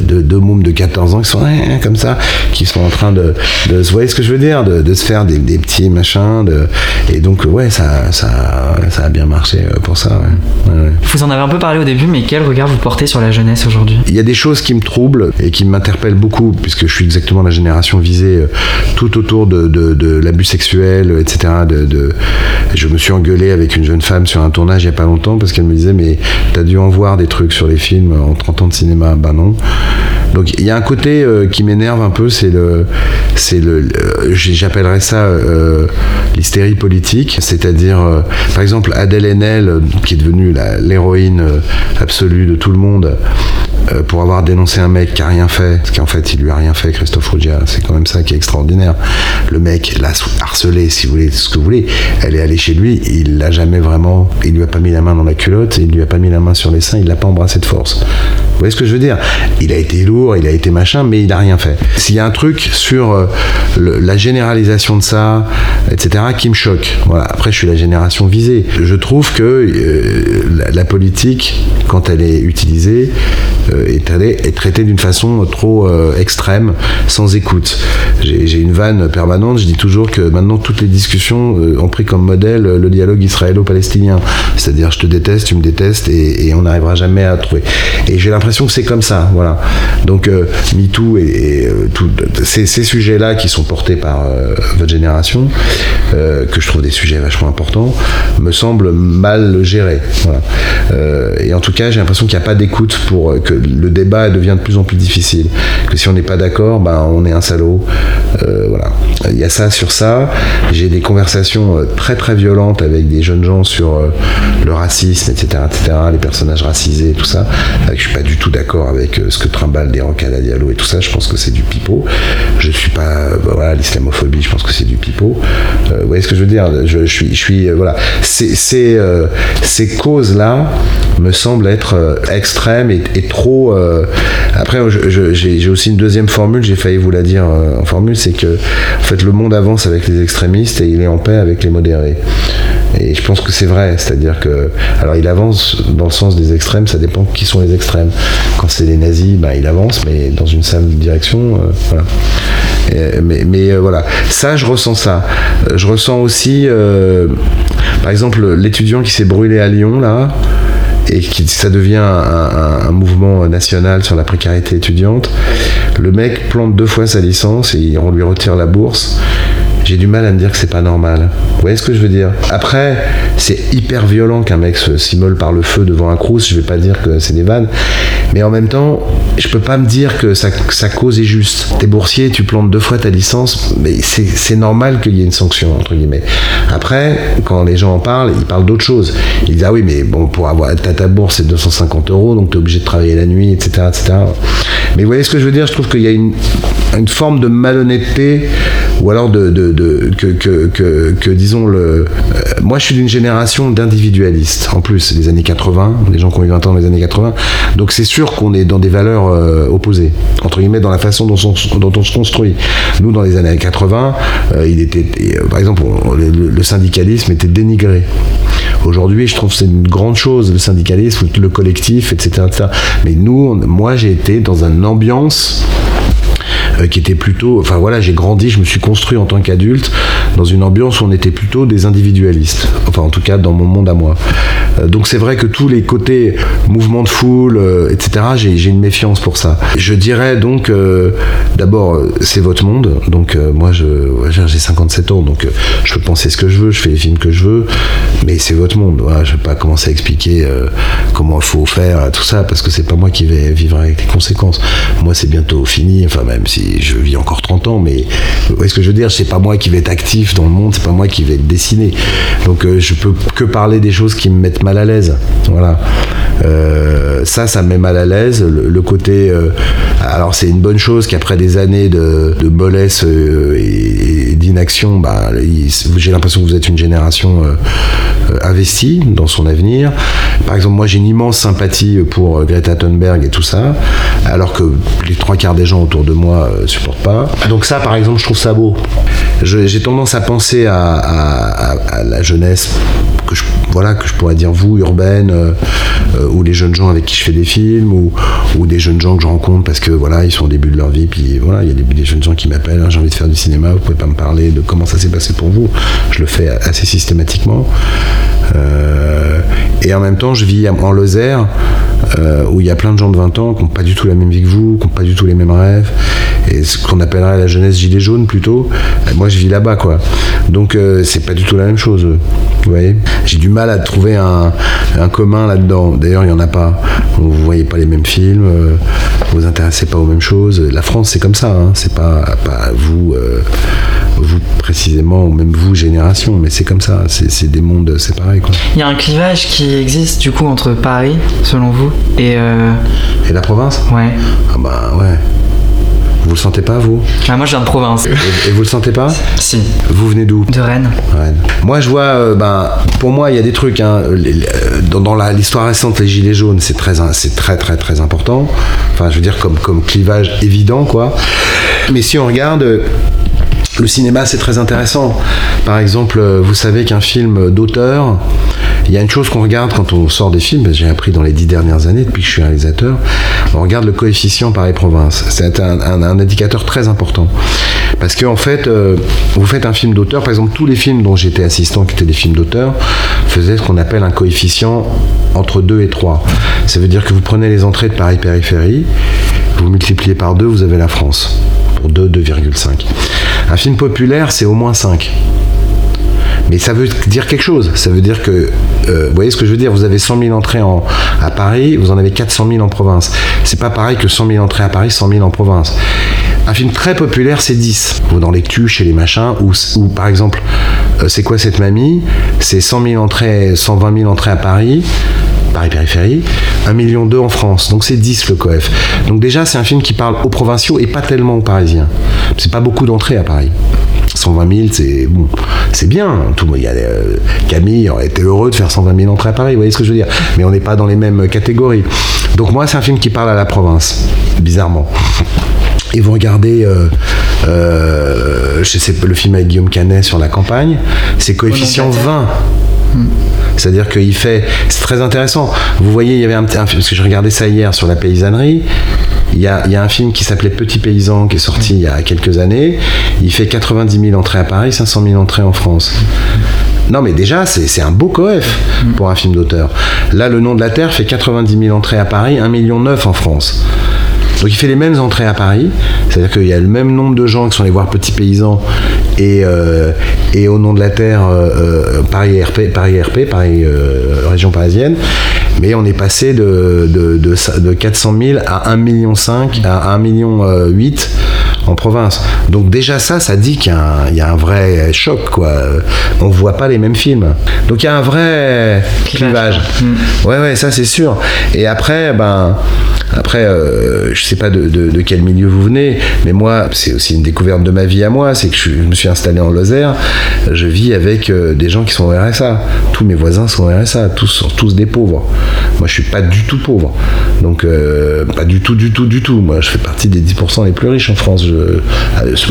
Deux de mômes de 14 ans qui sont hein, comme ça, qui sont en train de, de vous voyez ce que je veux dire, de, se faire des, petits machins, de, et donc, ouais, ça, ça, ça a bien marché euh, pour ça, Vous en avez un peu parlé au début, mais quel regard vous portez sur la jeunesse aujourd'hui? Il y a des choses qui me troublent et qui m'interpellent beaucoup, puisque je suis exactement la génération visée euh, tout autour de, de, l'abus sexuel, etc. De, je me suis engueulé avec une jeune femme sur un tournage il n'y a pas longtemps parce qu'elle me disait mais t'as dû en voir des trucs sur les films en 30 ans de cinéma. Ben non. Donc il y a un côté euh, qui m'énerve un peu, c'est le, c'est le, j'appellerais ça euh, l'hystérie politique, c'est-à-dire par exemple Adèle Haenel qui est devenue l'héroïne absolue de tout le monde euh, pour avoir dénoncé un mec qui a rien fait, parce qu'en fait il lui a rien fait, Christophe Ruggia, c'est quand même ça qui est extraordinaire. Le mec l'a harcelé, si vous voulez, ce que vous voulez. Elle est allée chez lui, il l'a jamais vraiment, il lui a pas mis la main dans la culotte, il lui a pas mis la main sur les seins, il l'a pas embrassé de force. Vous voyez ce que je veux dire? Il a été lourd, il a été machin, mais il a rien fait. S'il y a un truc sur euh, la généralisation de ça, etc., qui me choque. Voilà. Après, je suis la génération visée. Je trouve que euh, la, politique, quand elle est utilisée, euh, est, traitée d'une façon trop extrême, sans écoute. J'ai une vanne permanente, je dis toujours que maintenant toutes les discussions ont pris comme modèle le dialogue israélo-palestinien. C'est-à-dire, je te déteste, tu me détestes, et, et on n'arrivera jamais à trouver. Et j'ai l'impression que c'est comme ça, voilà. Donc euh, MeToo et, euh, ces, sujets-là qui sont portés par euh, votre génération, que je trouve des sujets vachement importants, me semblent mal gérés. et en tout cas, j'ai l'impression qu'il n'y a pas d'écoute pour que le débat devient de plus en plus difficile. Que si on n'est pas d'accord, ben, on est un salaud. voilà. Il y a ça sur ça. J'ai des conversations très très violentes avec des jeunes gens sur le racisme, etc., etc., les personnages racisés, tout ça. je suis pas du tout d'accord avec ce que trimballe des à Diallo et tout ça. Je pense que c'est du pipeau. Je suis pas. Bah, voilà, l'islamophobie, je pense que c'est du pipeau. Euh, vous voyez ce que je veux dire? Je, suis, je suis. Euh, voilà. Ces, ces, causes-là me semblent être extrêmes et, trop. Après, j'ai aussi une deuxième formule, j'ai failli vous la dire en formule, c'est que en fait, le monde avance avec les extrémistes et il est en paix avec les modérés. Et je pense que c'est vrai, c'est-à-dire que, alors il avance dans le sens des extrêmes, ça dépend qui sont les extrêmes. Quand c'est les nazis, bah, il avance, mais dans une seule direction, euh, mais, euh, voilà, ça, je ressens ça. Euh, je ressens aussi, par exemple, l'étudiant qui s'est brûlé à Lyon, là, et qui ça devient un, mouvement national sur la précarité étudiante. Le mec plante deux fois sa licence et on lui retire la bourse j'ai du mal à me dire que c'est pas normal. Vous voyez ce que je veux dire? Après, c'est hyper violent qu'un mec s'immole par le feu devant un crous, je vais pas dire que c'est des vannes, mais en même temps, je peux pas me dire que sa, cause est juste. T'es boursier, tu plantes deux fois ta licence, mais c'est normal qu'il y ait une sanction, entre guillemets. Après, quand les gens en parlent, ils parlent d'autre chose. Ils disent, ah oui, mais bon, pour avoir ta, ta bourse, c'est 250 euros, donc tu es obligé de travailler la nuit, etc., etc. Mais vous voyez ce que je veux dire? Je trouve qu'il y a une, une forme de malhonnêteté ou alors de, de, que, que, que, que, disons le. euh, moi, je suis d'une génération d'individualistes. En plus, les années 80, les gens qui ont eu 20 ans dans les années 80. Donc c'est sûr qu'on est dans des valeurs euh, opposées, entre guillemets, dans la façon dont on, se construit. Nous, dans les années 80, euh, il était, euh, par exemple, le, syndicalisme était dénigré. Aujourd'hui, je trouve que c'est une grande chose, le syndicalisme, le collectif, etc. Mais nous, moi, j'ai été dans une ambiance euh, qui était plutôt. Enfin voilà, j'ai grandi, je me suis construit en tant qu'adulte dans une ambiance où on était plutôt des individualistes. Enfin, en tout cas, dans mon monde à moi. Euh, donc c'est vrai que tous les côtés mouvement de foule, euh, etc., j'ai une méfiance pour ça. Je dirais donc, d'abord, c'est votre monde. Donc moi, j'ai 57 ans, donc je peux penser ce que je veux, je fais les films que je veux, mais c'est votre monde. Je vais pas commencer à expliquer comment il faut faire, tout ça, parce que c'est pas moi qui vais vivre avec les conséquences. Moi, c'est bientôt fini, enfin même si je vis encore 30 ans, mais voyez ce que je veux dire, c'est pas moi qui vais être actif dans le monde, c'est pas moi qui vais être dessiné. Donc euh, je peux que parler des choses qui me mettent mal à l'aise. Voilà. Euh, ça, ça me met mal à l'aise. Le, côté. euh, alors, c'est une bonne chose qu'après des années de, de mollesse euh, et, d'inaction, bah, j'ai l'impression que vous êtes une génération investie dans son avenir. Par exemple, moi, j'ai une immense sympathie pour Greta Thunberg et tout ça, alors que les trois quarts des gens autour de moi euh, supportent pas. Donc, ça, par exemple, je trouve ça beau. J'ai tendance à penser à, la jeunesse que je, voilà, que je pourrais dire vous, urbaine, euh, euh, ou les jeunes gens avec qui je fais des films, ou, ou des jeunes gens que je rencontre parce que voilà, ils sont au début de leur vie, puis voilà, il y a des, jeunes gens qui m'appellent, Ah, j'ai envie de faire du cinéma, vous pouvez pas me parler de comment ça s'est passé pour vous. Je le fais assez systématiquement. Euh, et en même temps, je vis en Lozère, où il y a plein de gens de 20 ans qui n'ont pas du tout la même vie que vous, qui n'ont pas du tout les mêmes rêves, et ce qu'on appellerait la jeunesse gilet jaune plutôt. Euh, Moi, je vis là-bas, quoi. Donc, euh, c'est pas du tout la même chose. Vous voyez J'ai du mal à trouver un, un commun là-dedans. D'ailleurs, il n'y en a pas. Vous voyez pas les mêmes films, euh, vous vous intéressez pas aux mêmes choses. La France, c'est comme ça. Hein. C'est pas, pas vous, euh, vous précisément, ou même vous, génération, mais c'est comme ça. C'est des mondes séparés, quoi. Il y a un clivage qui existe du coup entre Paris, selon vous, et euh, Et la province? Ouais. Ah bah ouais. Vous le sentez pas, vous? Ah, moi, je viens de province. et, et vous le sentez pas? Si. Vous venez d'où? De Rennes. Ouais. Moi, je vois, euh, ben, pour moi, il y a des trucs. hein, les- les- euh, dans dans l'histoire récente, les gilets jaunes, c'est très, c'est très, très, très important. Enfin, je veux dire, comme, comme clivage évident, quoi. Mais si on regarde. Le cinéma, c'est très intéressant. Par exemple, euh, vous savez qu'un film d'auteur, il y a une chose qu'on regarde quand on sort des films, j'ai appris dans les dix dernières années, depuis que je suis réalisateur, on regarde le coefficient Paris-Province. C'est un, indicateur très important. Parce que en fait, euh, vous faites un film d'auteur, par exemple, tous les films dont j'étais assistant, qui étaient des films d'auteur, faisaient ce qu'on appelle un coefficient entre 2 et 3. Ça veut dire que vous prenez les entrées de Paris-Périphérie, vous multipliez par 2, vous avez la France. Pour 2, 2,5. Un film populaire, c'est au moins 5. Mais ça veut dire quelque chose. Ça veut dire que, euh, vous voyez ce que je veux dire? Vous avez 100 000 entrées en- à Paris, vous en avez 400 000 en province. C'est pas pareil que 100 000 entrées à Paris, 100 000 en province. Un film très populaire, c'est 10. Ou dans les tues, chez les machins, ou, par exemple, euh, c'est quoi cette mamie? C'est 100 000 entrées, 120 000 entrées à Paris. Paris périphérie, 1 million d'eux en France. Donc c'est 10 le coef. Donc déjà c'est un film qui parle aux provinciaux et pas tellement aux parisiens. C'est pas beaucoup d'entrées à Paris. 120 000, c'est bon, c'est bien. Tout il y a, euh, Camille aurait été heureux de faire 120 000 entrées à Paris, vous voyez ce que je veux dire? Mais on n'est pas dans les mêmes catégories. Donc moi, c'est un film qui parle à la province, bizarrement. Et vous regardez, euh, euh, je sais le film avec Guillaume Canet sur la campagne, c'est coefficient 20. C'est-à-dire qu'il fait. C'est très intéressant. Vous voyez, il y avait un, petit- film, parce que je regardais ça hier sur la paysannerie. Il y, a, il y a un film qui s'appelait Petit Paysan qui est sorti il y a quelques années. Il fait 90 000 entrées à Paris, 500 000 entrées en France. Non, mais déjà, c'est c'est un beau coef pour un film d'auteur. Là, Le Nom de la Terre fait 90 000 entrées à Paris, 1,9 million en France. Donc il fait les mêmes entrées à Paris, c'est-à-dire qu'il y a le même nombre de gens qui sont allés voir Petit Paysan et, euh, et au nom de la terre euh, euh, Paris RP, Paris RP, Paris région parisienne, mais on est passé de, de, de, de 400 000 à 1,5 million à 1,8 million en province. Donc déjà ça, ça dit qu'il y, a un vrai choc, quoi. On voit pas les mêmes films. Donc il y a un vrai clivage. Mm. Ouais, ouais, ça c'est sûr. Et après, ben, après, euh, je sais pas de, quel milieu vous venez, mais moi, c'est aussi une découverte de ma vie à moi, c'est que je, me suis installé en Lozère, je vis avec euh, des gens qui sont RSA. Tous mes voisins sont RSA, tous sont tous des pauvres. Moi, je suis pas du tout pauvre. Donc, euh, pas du tout, du tout, du tout. Moi, je fais partie des 10% les plus riches en France. Je,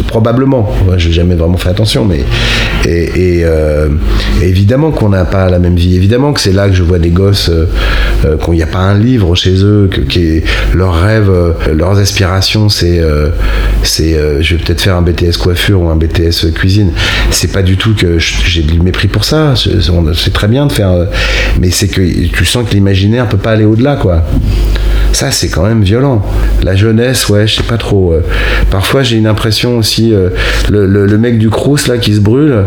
probablement. Moi, j'ai jamais vraiment fait attention, mais. Et, évidemment qu'on n'a pas la même vie. Évidemment que c'est là que je vois des gosses, qu'il n'y a pas un livre chez eux qui est leurs rêves, euh, leurs aspirations, c'est, euh, c'est, euh, je vais peut-être faire un BTS coiffure ou un BTS cuisine. C'est pas du tout que j'ai du mépris pour ça. C'est très bien de faire, mais c'est que tu sens que l'imaginaire peut pas aller au-delà, quoi. Ça, c'est quand même violent. La jeunesse, ouais, je sais pas trop. parfois, j'ai une impression aussi, le, mec du Crous, là, qui se brûle,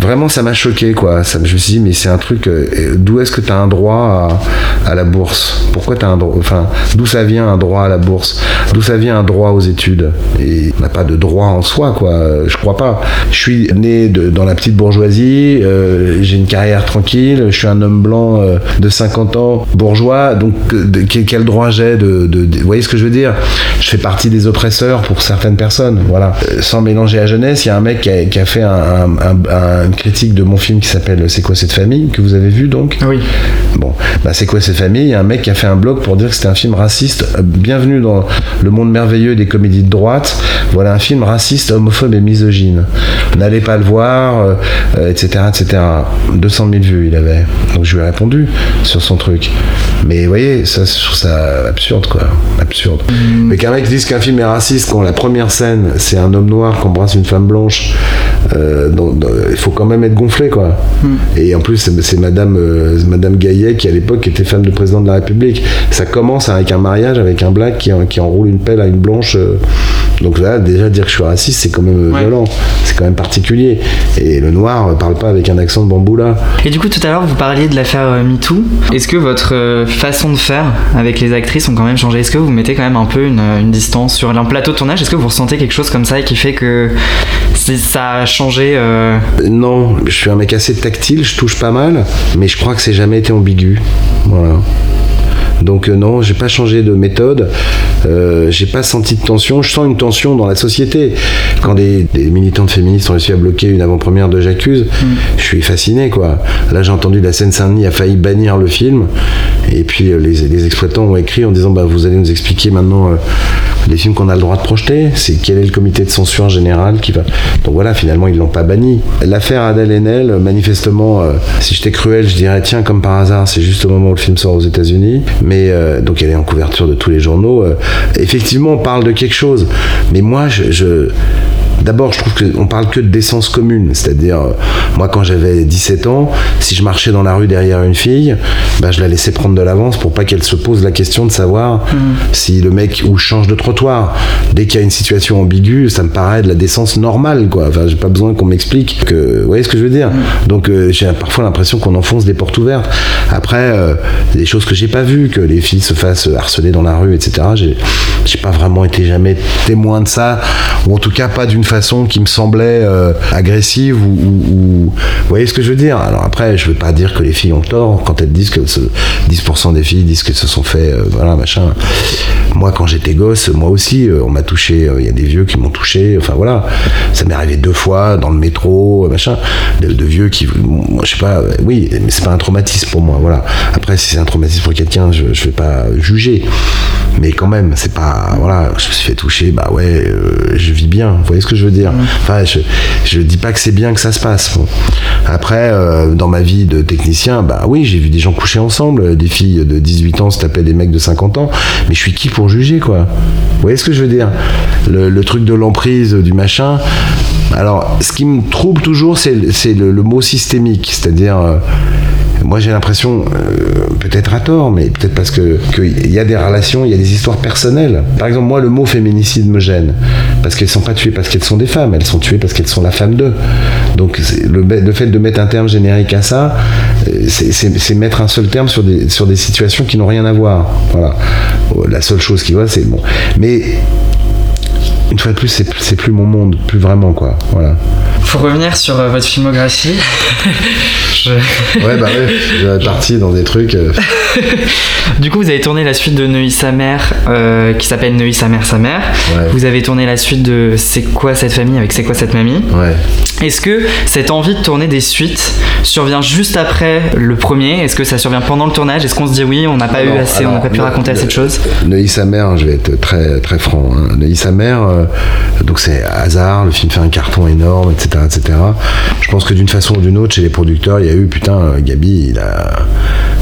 vraiment, ça m'a choqué, quoi. Ça, je me suis dit, mais c'est un truc, d'où est-ce que tu as un droit à, la bourse? Pourquoi tu un droit, enfin, D'où ça vient un droit à la bourse? D'où ça vient un droit aux études? Et on n'a pas de droit en soi, quoi. Je crois pas. Je suis né dans la petite bourgeoisie, euh, j'ai une carrière tranquille, je suis un homme blanc euh, de 50 ans, bourgeois, donc quel droit j'ai de, Vous voyez ce que je veux dire? Je fais partie des oppresseurs pour certaines personnes, voilà. Euh, sans mélanger à jeunesse, il y a un mec qui a, fait une critique de mon film qui s'appelle C'est quoi cette famille que vous avez vu donc? Oui. Bon, bah, c'est quoi cette famille? Il y a un mec qui a fait un blog pour dire que c'était un film raciste. Euh, bienvenue dans le monde merveilleux des comédies de droite. Voilà un film raciste, homophobe et misogyne. N'allez pas le voir, etc., etc. 200 000 vues il avait. Donc je lui ai répondu sur son truc. Mais vous voyez, ça, je trouve ça absurde, quoi. Absurde. Mm. Mais qu'un mec dise qu'un film est raciste quand la première scène, c'est un homme noir qui embrasse une femme blanche, euh, il faut quand même être gonflé, quoi. Mm. Et en plus, c'est Madame, Madame Gaillet qui, à l'époque, était femme de président de la République. Ça commence avec un mariage avec un black qui, qui enroule une pelle à une blanche. Euh. Donc là, déjà dire que je suis raciste, c'est quand même violent, c'est quand même particulier. Et le noir ne parle pas avec un accent de bamboula. Et du coup, tout à l'heure, vous parliez de l'affaire euh, MeToo. Est-ce que votre euh, façon de faire avec les actrices ont quand même changé? Est-ce que vous mettez quand même un peu une, distance sur un plateau de tournage? Est-ce que vous ressentez quelque chose comme ça et qui fait que ça a changé Non, je suis un mec assez tactile, je touche pas mal, mais je crois que c'est jamais été ambigu. Voilà. Donc euh, non, j'ai pas changé de méthode. Euh, j'ai pas senti de tension. Je sens une tension dans la société. Quand des, militantes féministes ont réussi à bloquer une avant-première de J'accuse, mm. je suis fasciné quoi. Là j'ai entendu la Seine-Saint-Denis a failli bannir le film. Et puis euh, les, exploitants ont écrit en disant bah, vous allez nous expliquer maintenant les films qu'on a le droit de projeter, c'est quel est le comité de censure général qui va. Donc voilà, finalement, ils l'ont pas banni. L'affaire Adèle Haenel, manifestement, euh, si j'étais cruel, je dirais tiens, comme par hasard, c'est juste au moment où le film sort aux États-Unis. Mais euh, donc elle est en couverture de tous les journaux. Euh, effectivement, on parle de quelque chose. Mais moi, je D'abord, je trouve qu'on parle que de décence commune. C'est-à-dire, euh, moi, quand j'avais 17 ans, si je marchais dans la rue derrière une fille, bah, je la laissais prendre de l'avance pour pas qu'elle se pose la question de savoir mm. si le mec ou change de trottoir. Dès qu'il y a une situation ambiguë, ça me paraît de la décence normale, quoi. Enfin, j'ai pas besoin qu'on m'explique que. Vous voyez ce que je veux dire? Mm. Donc, euh, j'ai parfois l'impression qu'on enfonce des portes ouvertes. Après, euh, des choses que j'ai pas vues, que les filles se fassent harceler dans la rue, etc. J'ai pas vraiment été jamais témoin de ça, ou en tout cas pas d'une façon qui me semblait euh, agressive ou, voyez ce que je veux dire? Alors après, je veux pas dire que les filles ont tort quand elles disent que 10% des filles disent qu'elles se sont fait, euh, voilà, machin. Moi, quand j'étais gosse, moi aussi, euh, on m'a touché, il y a des vieux qui m'ont touché, enfin voilà. Ça m'est arrivé deux fois dans le métro, machin, de, vieux qui, moi, je sais pas, oui, mais c'est pas un traumatisme pour moi, voilà. Après, si c'est un traumatisme pour quelqu'un, je, je vais pas juger. Mais quand même, c'est pas, voilà, je me suis fait toucher, bah ouais, je vis bien, voyez ce que je veux dire. Enfin, je, je dis pas que c'est bien que ça se passe. Après, euh, dans ma vie de technicien, bah oui, j'ai vu des gens coucher ensemble, des filles de 18 ans se tapaient des mecs de 50 ans, mais je suis qui pour juger, quoi? Vous voyez ce que je veux dire? Le, truc de l'emprise, du machin. Alors, ce qui me trouble toujours, c'est le, le, mot systémique, c'est-à-dire. Euh, moi j'ai l'impression, euh, peut-être à tort, mais peut-être parce que qu'il y a des relations, il y a des histoires personnelles. Par exemple, moi le mot féminicide me gêne parce qu'elles sont pas tuées parce qu'elles sont des femmes, elles sont tuées parce qu'elles sont la femme d'eux. Donc le, fait de mettre un terme générique à ça, euh, c'est mettre un seul terme sur des sur des situations qui n'ont rien à voir. Voilà. La seule chose qui va, c'est bon. Mais une fois de plus, c'est plus mon monde, plus vraiment quoi. Voilà. Pour revenir sur euh, votre filmographie, Ouais, bah ouais, j'ai parti dans des trucs. euh, du coup vous avez tourné la suite de Neuilly sa mère, euh, qui s'appelle Neuilly sa mère sa mère. Ouais. Vous avez tourné la suite de C'est quoi cette famille avec C'est quoi cette mamie? Ouais. Est-ce que cette envie de tourner des suites survient juste après le premier? Est-ce que ça survient pendant le tournage? Est-ce qu'on se dit oui, on n'a pas eu Alors, assez, on n'a pas pu raconter assez de choses? Neuilly sa mère, je vais être très très franc. Hein. Neuilly sa mère, euh, donc c'est hasard, le film fait un carton énorme, etc., Je pense que d'une façon ou d'une autre, chez les producteurs, il y a eu putain, euh, Gabi, il a,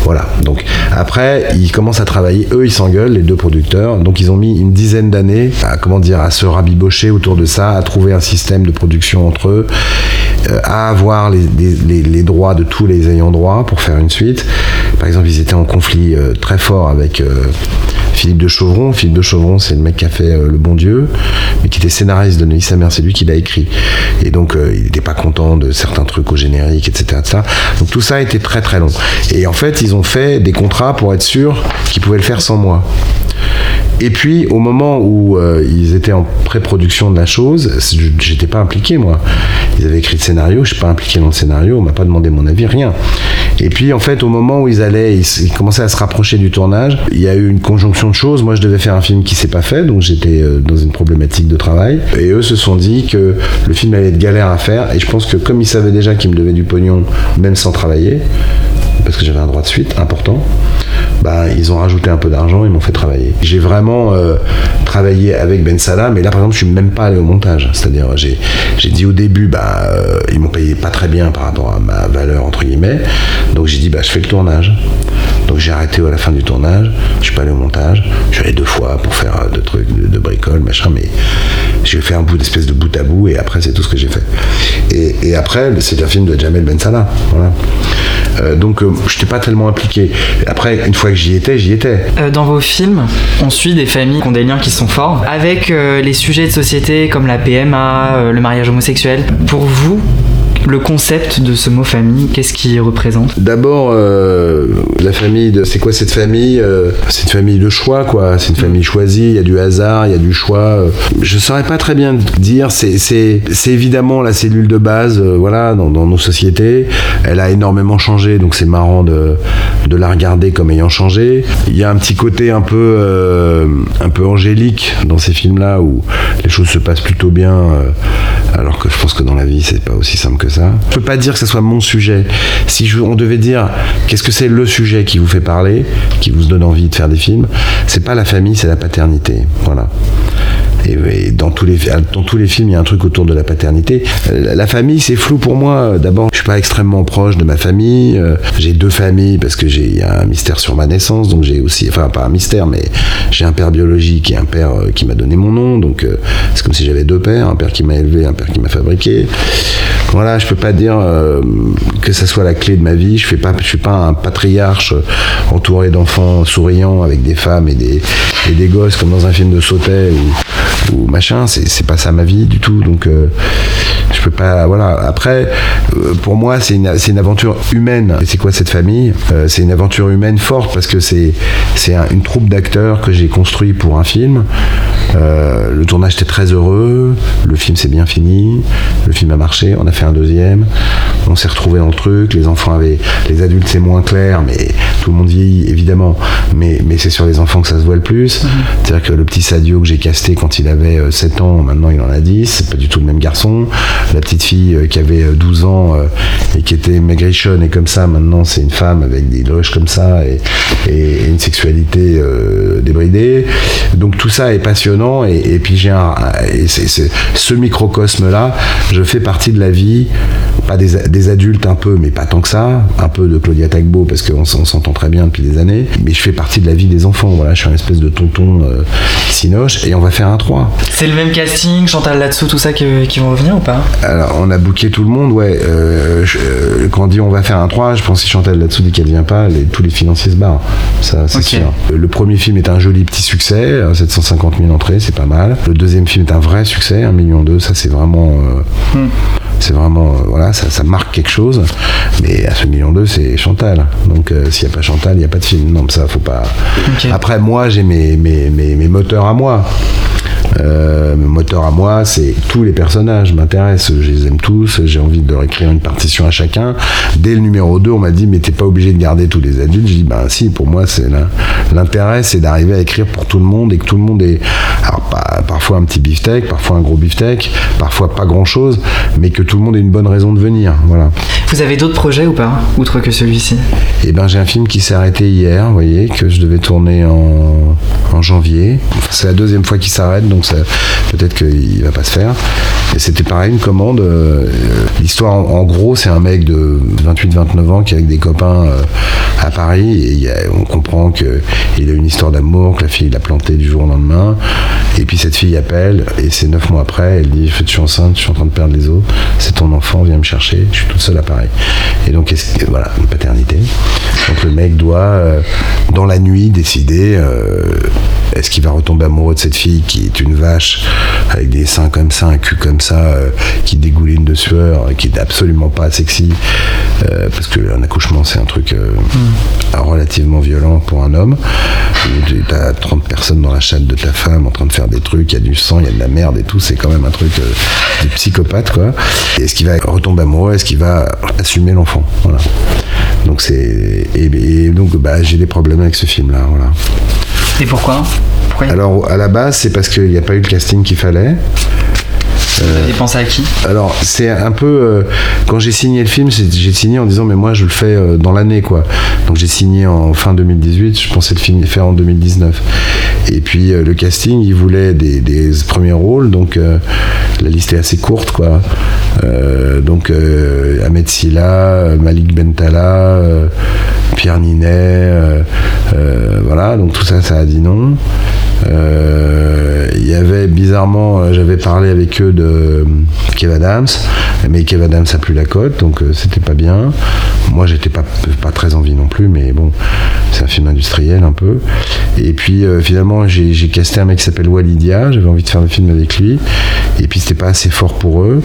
voilà. Donc après, ils commencent à travailler, eux, ils s'engueulent, les deux producteurs. Donc ils ont mis une dizaine d'années à comment dire, à se rabibocher autour de ça, à trouver un système de production entre eux, à avoir les, droits de tous les ayants droit pour faire une suite. Par exemple, ils étaient en conflit euh, très fort avec euh, Philippe de Chauvron. Philippe de Chauvron, c'est le mec qui a fait euh, Le Bon Dieu, mais qui était scénariste de Neuilly sa c'est lui qui l'a écrit. Et donc, euh, il n'était pas content de certains trucs au générique, etc., etc. Donc tout ça été très très long. Et en fait, ils ont fait des contrats pour être sûrs qu'ils pouvaient le faire sans moi. Et puis, au moment où euh, ils étaient en pré-production de la chose, j'étais pas impliqué, moi. Ils avaient écrit le scénario, je suis pas impliqué dans le scénario, on m'a pas demandé mon avis, rien. Et puis, en fait, au moment où ils allaient, ils commençaient à se rapprocher du tournage, il y a eu une conjonction de choses. Moi, je devais faire un film qui s'est pas fait, donc j'étais euh, dans une problématique de travail. Et eux se sont dit que le film allait être galère à faire. Et je pense que comme ils savaient déjà qu'ils me devaient du pognon, même sans travailler, parce que j'avais un droit de suite important, bah, ils ont rajouté un peu d'argent, ils m'ont fait travailler. J'ai vraiment euh, travaillé avec Ben Salah, mais là par exemple, je suis même pas allé au montage. C'est-à-dire, j'ai, j'ai dit au début, bah, euh, ils m'ont payé pas très bien par rapport à ma valeur, entre guillemets. Donc j'ai dit, bah, je fais le tournage. Donc j'ai arrêté à la fin du tournage, je suis pas allé au montage, je suis allé deux fois pour faire euh, deux trucs de, de bricole, machin, mais j'ai fait un bout d'espèce de bout à bout et après c'est tout ce que j'ai fait. Et, après, c'est un film de Jamel Ben Salah. Euh, donc euh, je n'étais pas tellement impliqué. Après, une fois que j'y étais, j'y étais. Euh, Dans vos films, on suit des familles qui ont des liens qui sont forts avec les sujets de société comme la PMA, le mariage homosexuel. Pour vous, le concept de ce mot famille, qu'est-ce qu'il représente? D'abord, euh, la famille, c'est quoi cette famille? Euh, C'est une famille de choix, quoi. C'est une famille choisie, il y a du hasard, il y a du choix. Euh, Je saurais pas très bien dire, c'est, évidemment la cellule de base, euh, voilà, dans, nos sociétés. Elle a énormément changé, donc c'est marrant de, la regarder comme ayant changé. Il y a un petit côté un peu, un peu angélique dans ces films-là où les choses se passent plutôt bien, alors que je pense que dans la vie, c'est pas aussi simple que ça. Je peux pas dire que ce soit mon sujet. Si on devait dire qu'est-ce que c'est le sujet qui vous fait parler, qui vous donne envie de faire des films, c'est pas la famille, c'est la paternité. Voilà. Et, dans, tous les, films, il y a un truc autour de la paternité. La famille, c'est flou pour moi. D'abord, je suis pas extrêmement proche de ma famille. Euh, J'ai deux familles parce que j'ai un mystère sur ma naissance. Donc j'ai aussi, enfin pas un mystère, mais j'ai un père biologique et un père euh, qui m'a donné mon nom. Donc euh, c'est comme si j'avais deux pères, un père qui m'a élevé, un père qui m'a fabriqué. Voilà, je peux pas dire euh, que ça soit la clé de ma vie. Je fais pas, je suis pas un patriarche euh, entouré d'enfants souriants avec des femmes et des, et des gosses comme dans un film de Sautet ou, ou machin. C'est pas ça ma vie du tout. Donc euh, je peux pas. Voilà. Après, euh, pour moi, c'est une, une aventure humaine. Et c'est quoi cette famille? Euh, C'est une aventure humaine forte parce que c'est c'est un- une troupe d'acteurs que j'ai construit pour un film. Euh, le tournage était très heureux. Le film s'est bien fini. Le film a marché. On a fait un deuxième. On s'est retrouvé dans le truc. Les enfants avaient, les adultes c'est moins clair, mais tout le monde vieillit évidemment. Mais mais c'est sur les enfants que ça se voit le plus. C'est-à-dire que le petit Sadio que j'ai casté quand il avait euh, 7 ans, maintenant il en a 10. C'est pas du tout le même garçon. La petite fille euh, qui avait euh, 12 ans euh, et qui était maigrichonne et comme ça, maintenant c'est une femme avec des loges comme ça et, une sexualité euh, débridée. Donc tout ça est passionnant et, puis j'ai un, ce microcosme-là, je fais partie de la vie, pas des, adultes un peu, mais pas tant que ça, un peu de Claudia Tagbo parce qu'on s'entend très bien depuis des années, mais je fais partie de la vie des enfants. Voilà, je suis un espèce de tonton euh, sinoche et on va faire un 3. C'est le même casting, Chantal là-dessous, tout ça qui vont revenir ou pas? Alors, on a booké tout le monde, ouais. Euh, je- euh, quand on dit on va faire un 3, je pense que si Chantal là-dessous dit qu'elle vient pas, les- tous les financiers se barrent. Ça, c'est sûr. Le premier film est un joli petit succès, euh, 750 000 entrées, c'est pas mal. Le deuxième film est un vrai succès, 1 million d'eux, ça c'est vraiment. euh, Hmm. C'est vraiment, euh, voilà, ça, ça marque quelque chose. Mais à ce million d'eux, c'est Chantal. Donc euh, s'il n'y a pas Chantal, il n'y a pas de film. Non, mais ça, faut pas. Après, moi, j'ai mes, mes, mes, mes moteurs à moi. Euh, moteur à moi, c'est tous les personnages m'intéressent, je les aime tous, j'ai envie de réécrire une partition à chacun. Dès le numéro 2, on m'a dit, mais t'es pas obligé de garder tous les adultes. Je dis, ben si, pour moi, c'est l'intérêt, c'est d'arriver à écrire pour tout le monde et que tout le monde est, alors parfois un petit beefsteak, parfois un gros beefsteak, parfois pas grand chose, mais que tout le monde ait une bonne raison de venir. Voilà. Vous avez d'autres projets ou pas, outre que celui-ci? Eh ben, j'ai un film qui s'est arrêté hier, vous voyez, que je devais tourner en, en janvier. c'est la deuxième fois qu'il s'arrête, donc peut-être qu'il va pas se faire. Et c'était pareil, une commande. Euh, l'histoire, en, gros, c'est un mec de 28-29 ans qui est avec des copains euh, à Paris et on comprend qu'il a une histoire d'amour, que la fille l'a planté du jour au lendemain. Et puis cette fille appelle et c'est neuf mois après, elle dit Je suis enceinte, je suis en train de perdre les os, c'est ton enfant, viens me chercher, je suis toute seule à Paris. Et donc, voilà, une paternité. Donc le mec doit, euh, dans la nuit, décider est-ce qu'il va retomber amoureux de cette fille qui est une vache avec des seins comme ça, un cul comme ça, euh, qui dégouline de sueur, et qui est absolument pas sexy, euh, parce qu'un accouchement c'est un truc euh, hmm. relativement violent pour un homme. Tu as 30 personnes dans la chatte de ta femme en train de faire des trucs, il y a du sang, il y a de la merde et tout, c'est quand même un truc de psychopathe quoi. Est-ce qu'il va retomber amoureux Est-ce qu'il va assumer l'enfant Voilà. Donc c'est et, donc bah, j'ai des problèmes avec ce film là. Voilà. Et pourquoi, Alors, à la base, c'est parce qu'il n'y a pas eu le casting qu'il fallait. Vous avez pensé à qui Alors, c'est un peu. Euh, quand j'ai signé le film, j'ai signé en disant, mais moi, je le fais euh, dans l'année, quoi. Donc, j'ai signé en fin 2018, je pensais le film faire en 2019. Et puis, euh, le casting, il voulait des, premiers rôles, donc la liste est assez courte, quoi. donc, Ahmed Silla, Malik Bentala, Pierre Ninet, voilà, donc tout ça, ça a dit non. Euh, il y avait bizarrement, euh, j'avais parlé avec eux de euh, Kev Adams, mais Kev Adams a plus la cote, donc c'était pas bien. Moi, j'étais pas, pas très envie non plus, mais bon, c'est un film industriel un peu. Et puis finalement, j'ai casté un mec qui s'appelle Walidia, j'avais envie de faire le film avec lui, et puis c'était pas assez fort pour eux.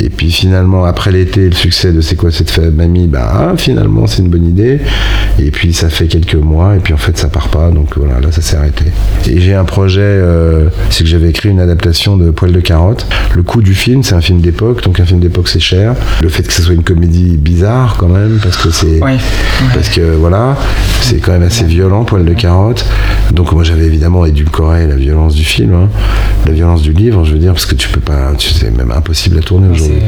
Et puis finalement, après l'été, le succès de C'est quoi cette mamie Bah ah, finalement, c'est une bonne idée. Et puis ça fait quelques mois, et puis en fait, ça part pas. Donc voilà, là, ça s'est arrêté. Et j'ai un projet, euh, c'est que j'avais écrit une adaptation de Poil de carotte. Le coût du film, c'est un film d'époque, donc un film d'époque, c'est cher. Le fait que ce soit une comédie bizarre quand même, parce que c'est. Parce que voilà, c'est quand même assez violent, Poil de carotte. Donc moi, j'avais évidemment édulcoré la violence du film, hein. la violence du livre, je veux dire, parce que tu peux pas. C'est même impossible à tourner aujourd'hui.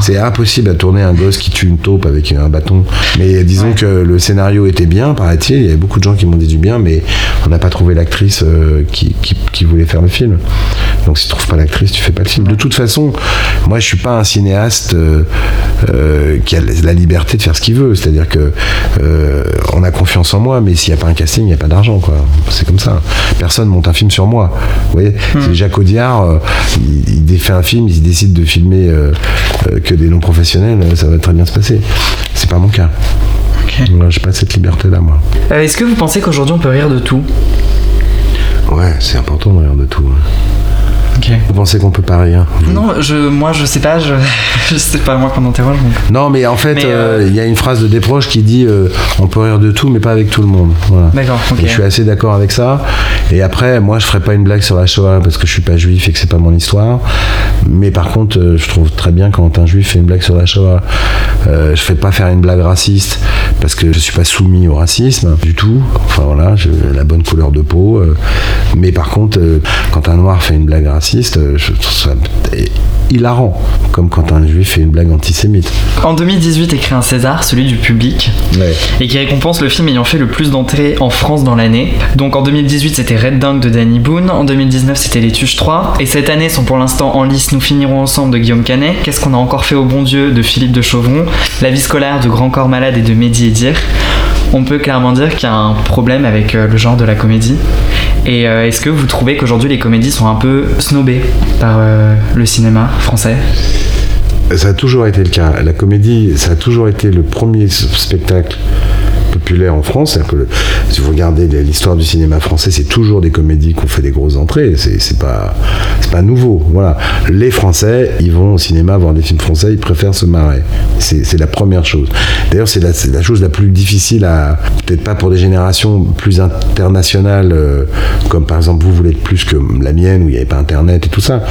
C'est impossible à tourner un gosse qui tue une taupe avec un bâton. Mais disons que le scénario était bien, paraît-il. Il y a beaucoup de gens qui m'ont dit du bien, mais on n'a pas trouvé l'actrice euh, qui, voulait faire le film. Donc si tu trouves pas l'actrice, tu fais pas le film. De toute façon, moi je suis pas un cinéaste euh, euh, qui a la liberté de faire ce qu'il veut. C'est-à-dire que on a confiance en moi, mais s'il n'y a pas un casting, il n'y a pas d'argent. quoi. C'est comme ça. Personne monte un film sur moi. Vous voyez, hmm. c'est Jacques Audiard, il, il, fait un film, il décide de filmer euh, que des non professionnels, euh, ça va très bien se passer. C'est pas mon cas. Okay. J'ai pas cette liberté-là, moi. Euh, est-ce que vous pensez qu'aujourd'hui on peut rire de tout? Ouais, c'est important de rire de tout. Vous pensez qu'on peut pas rire Non, je, moi je sais pas, je, je sais pas moi qu'on interroge. Non, mais en fait, euh, il y a une phrase de Desproges qui dit euh, on peut rire de tout, mais pas avec tout le monde. D'accord. je suis assez d'accord avec ça. Et après, moi, je ferai pas une blague sur la Shoah parce que je suis pas juif et que c'est pas mon histoire. Mais par contre, euh, je trouve très bien quand un juif fait une blague sur la Shoah. je fais pas faire une blague raciste parce que je suis pas soumis au racisme du tout. Enfin voilà, j'ai la bonne couleur de peau. mais par contre, quand un noir fait une blague raciste euh, je trouve ça hilarant, comme quand un juif fait une blague antisémite. En 2018 écrit un César, celui du public, et qui récompense le film ayant fait le plus d'entrées en France dans l'année. Donc en 2018 c'était Red Dunk de Danny Boone, en 2019 c'était Les Tuches 3, et cette année sont pour l'instant en lice Nous finirons ensemble de Guillaume Canet, Qu'est-ce qu'on a encore fait au bon Dieu de Philippe de Chauvron, La vie scolaire de Grand Corps Malade et de Mehdi Edir on peut clairement dire qu'il y a un problème avec euh, le genre de la comédie. Et euh, est-ce que vous trouvez qu'aujourd'hui les comédies sont un peu snobées par euh, le cinéma français? Ça a toujours été le cas. La comédie, ça a toujours été le premier spectacle populaire en France. Que si vous regardez l'histoire du cinéma français, c'est toujours des comédies qui ont fait des grosses entrées. C'est pas, pas nouveau. Voilà. Les Français, ils vont au cinéma voir des films français, ils préfèrent se marrer. C'est la première chose. D'ailleurs, c'est la, chose la plus difficile à, peut-être pas pour des générations plus internationales, euh, comme par exemple vous, l'êtes plus que la mienne, où il n'y avait pas Internet et tout ça.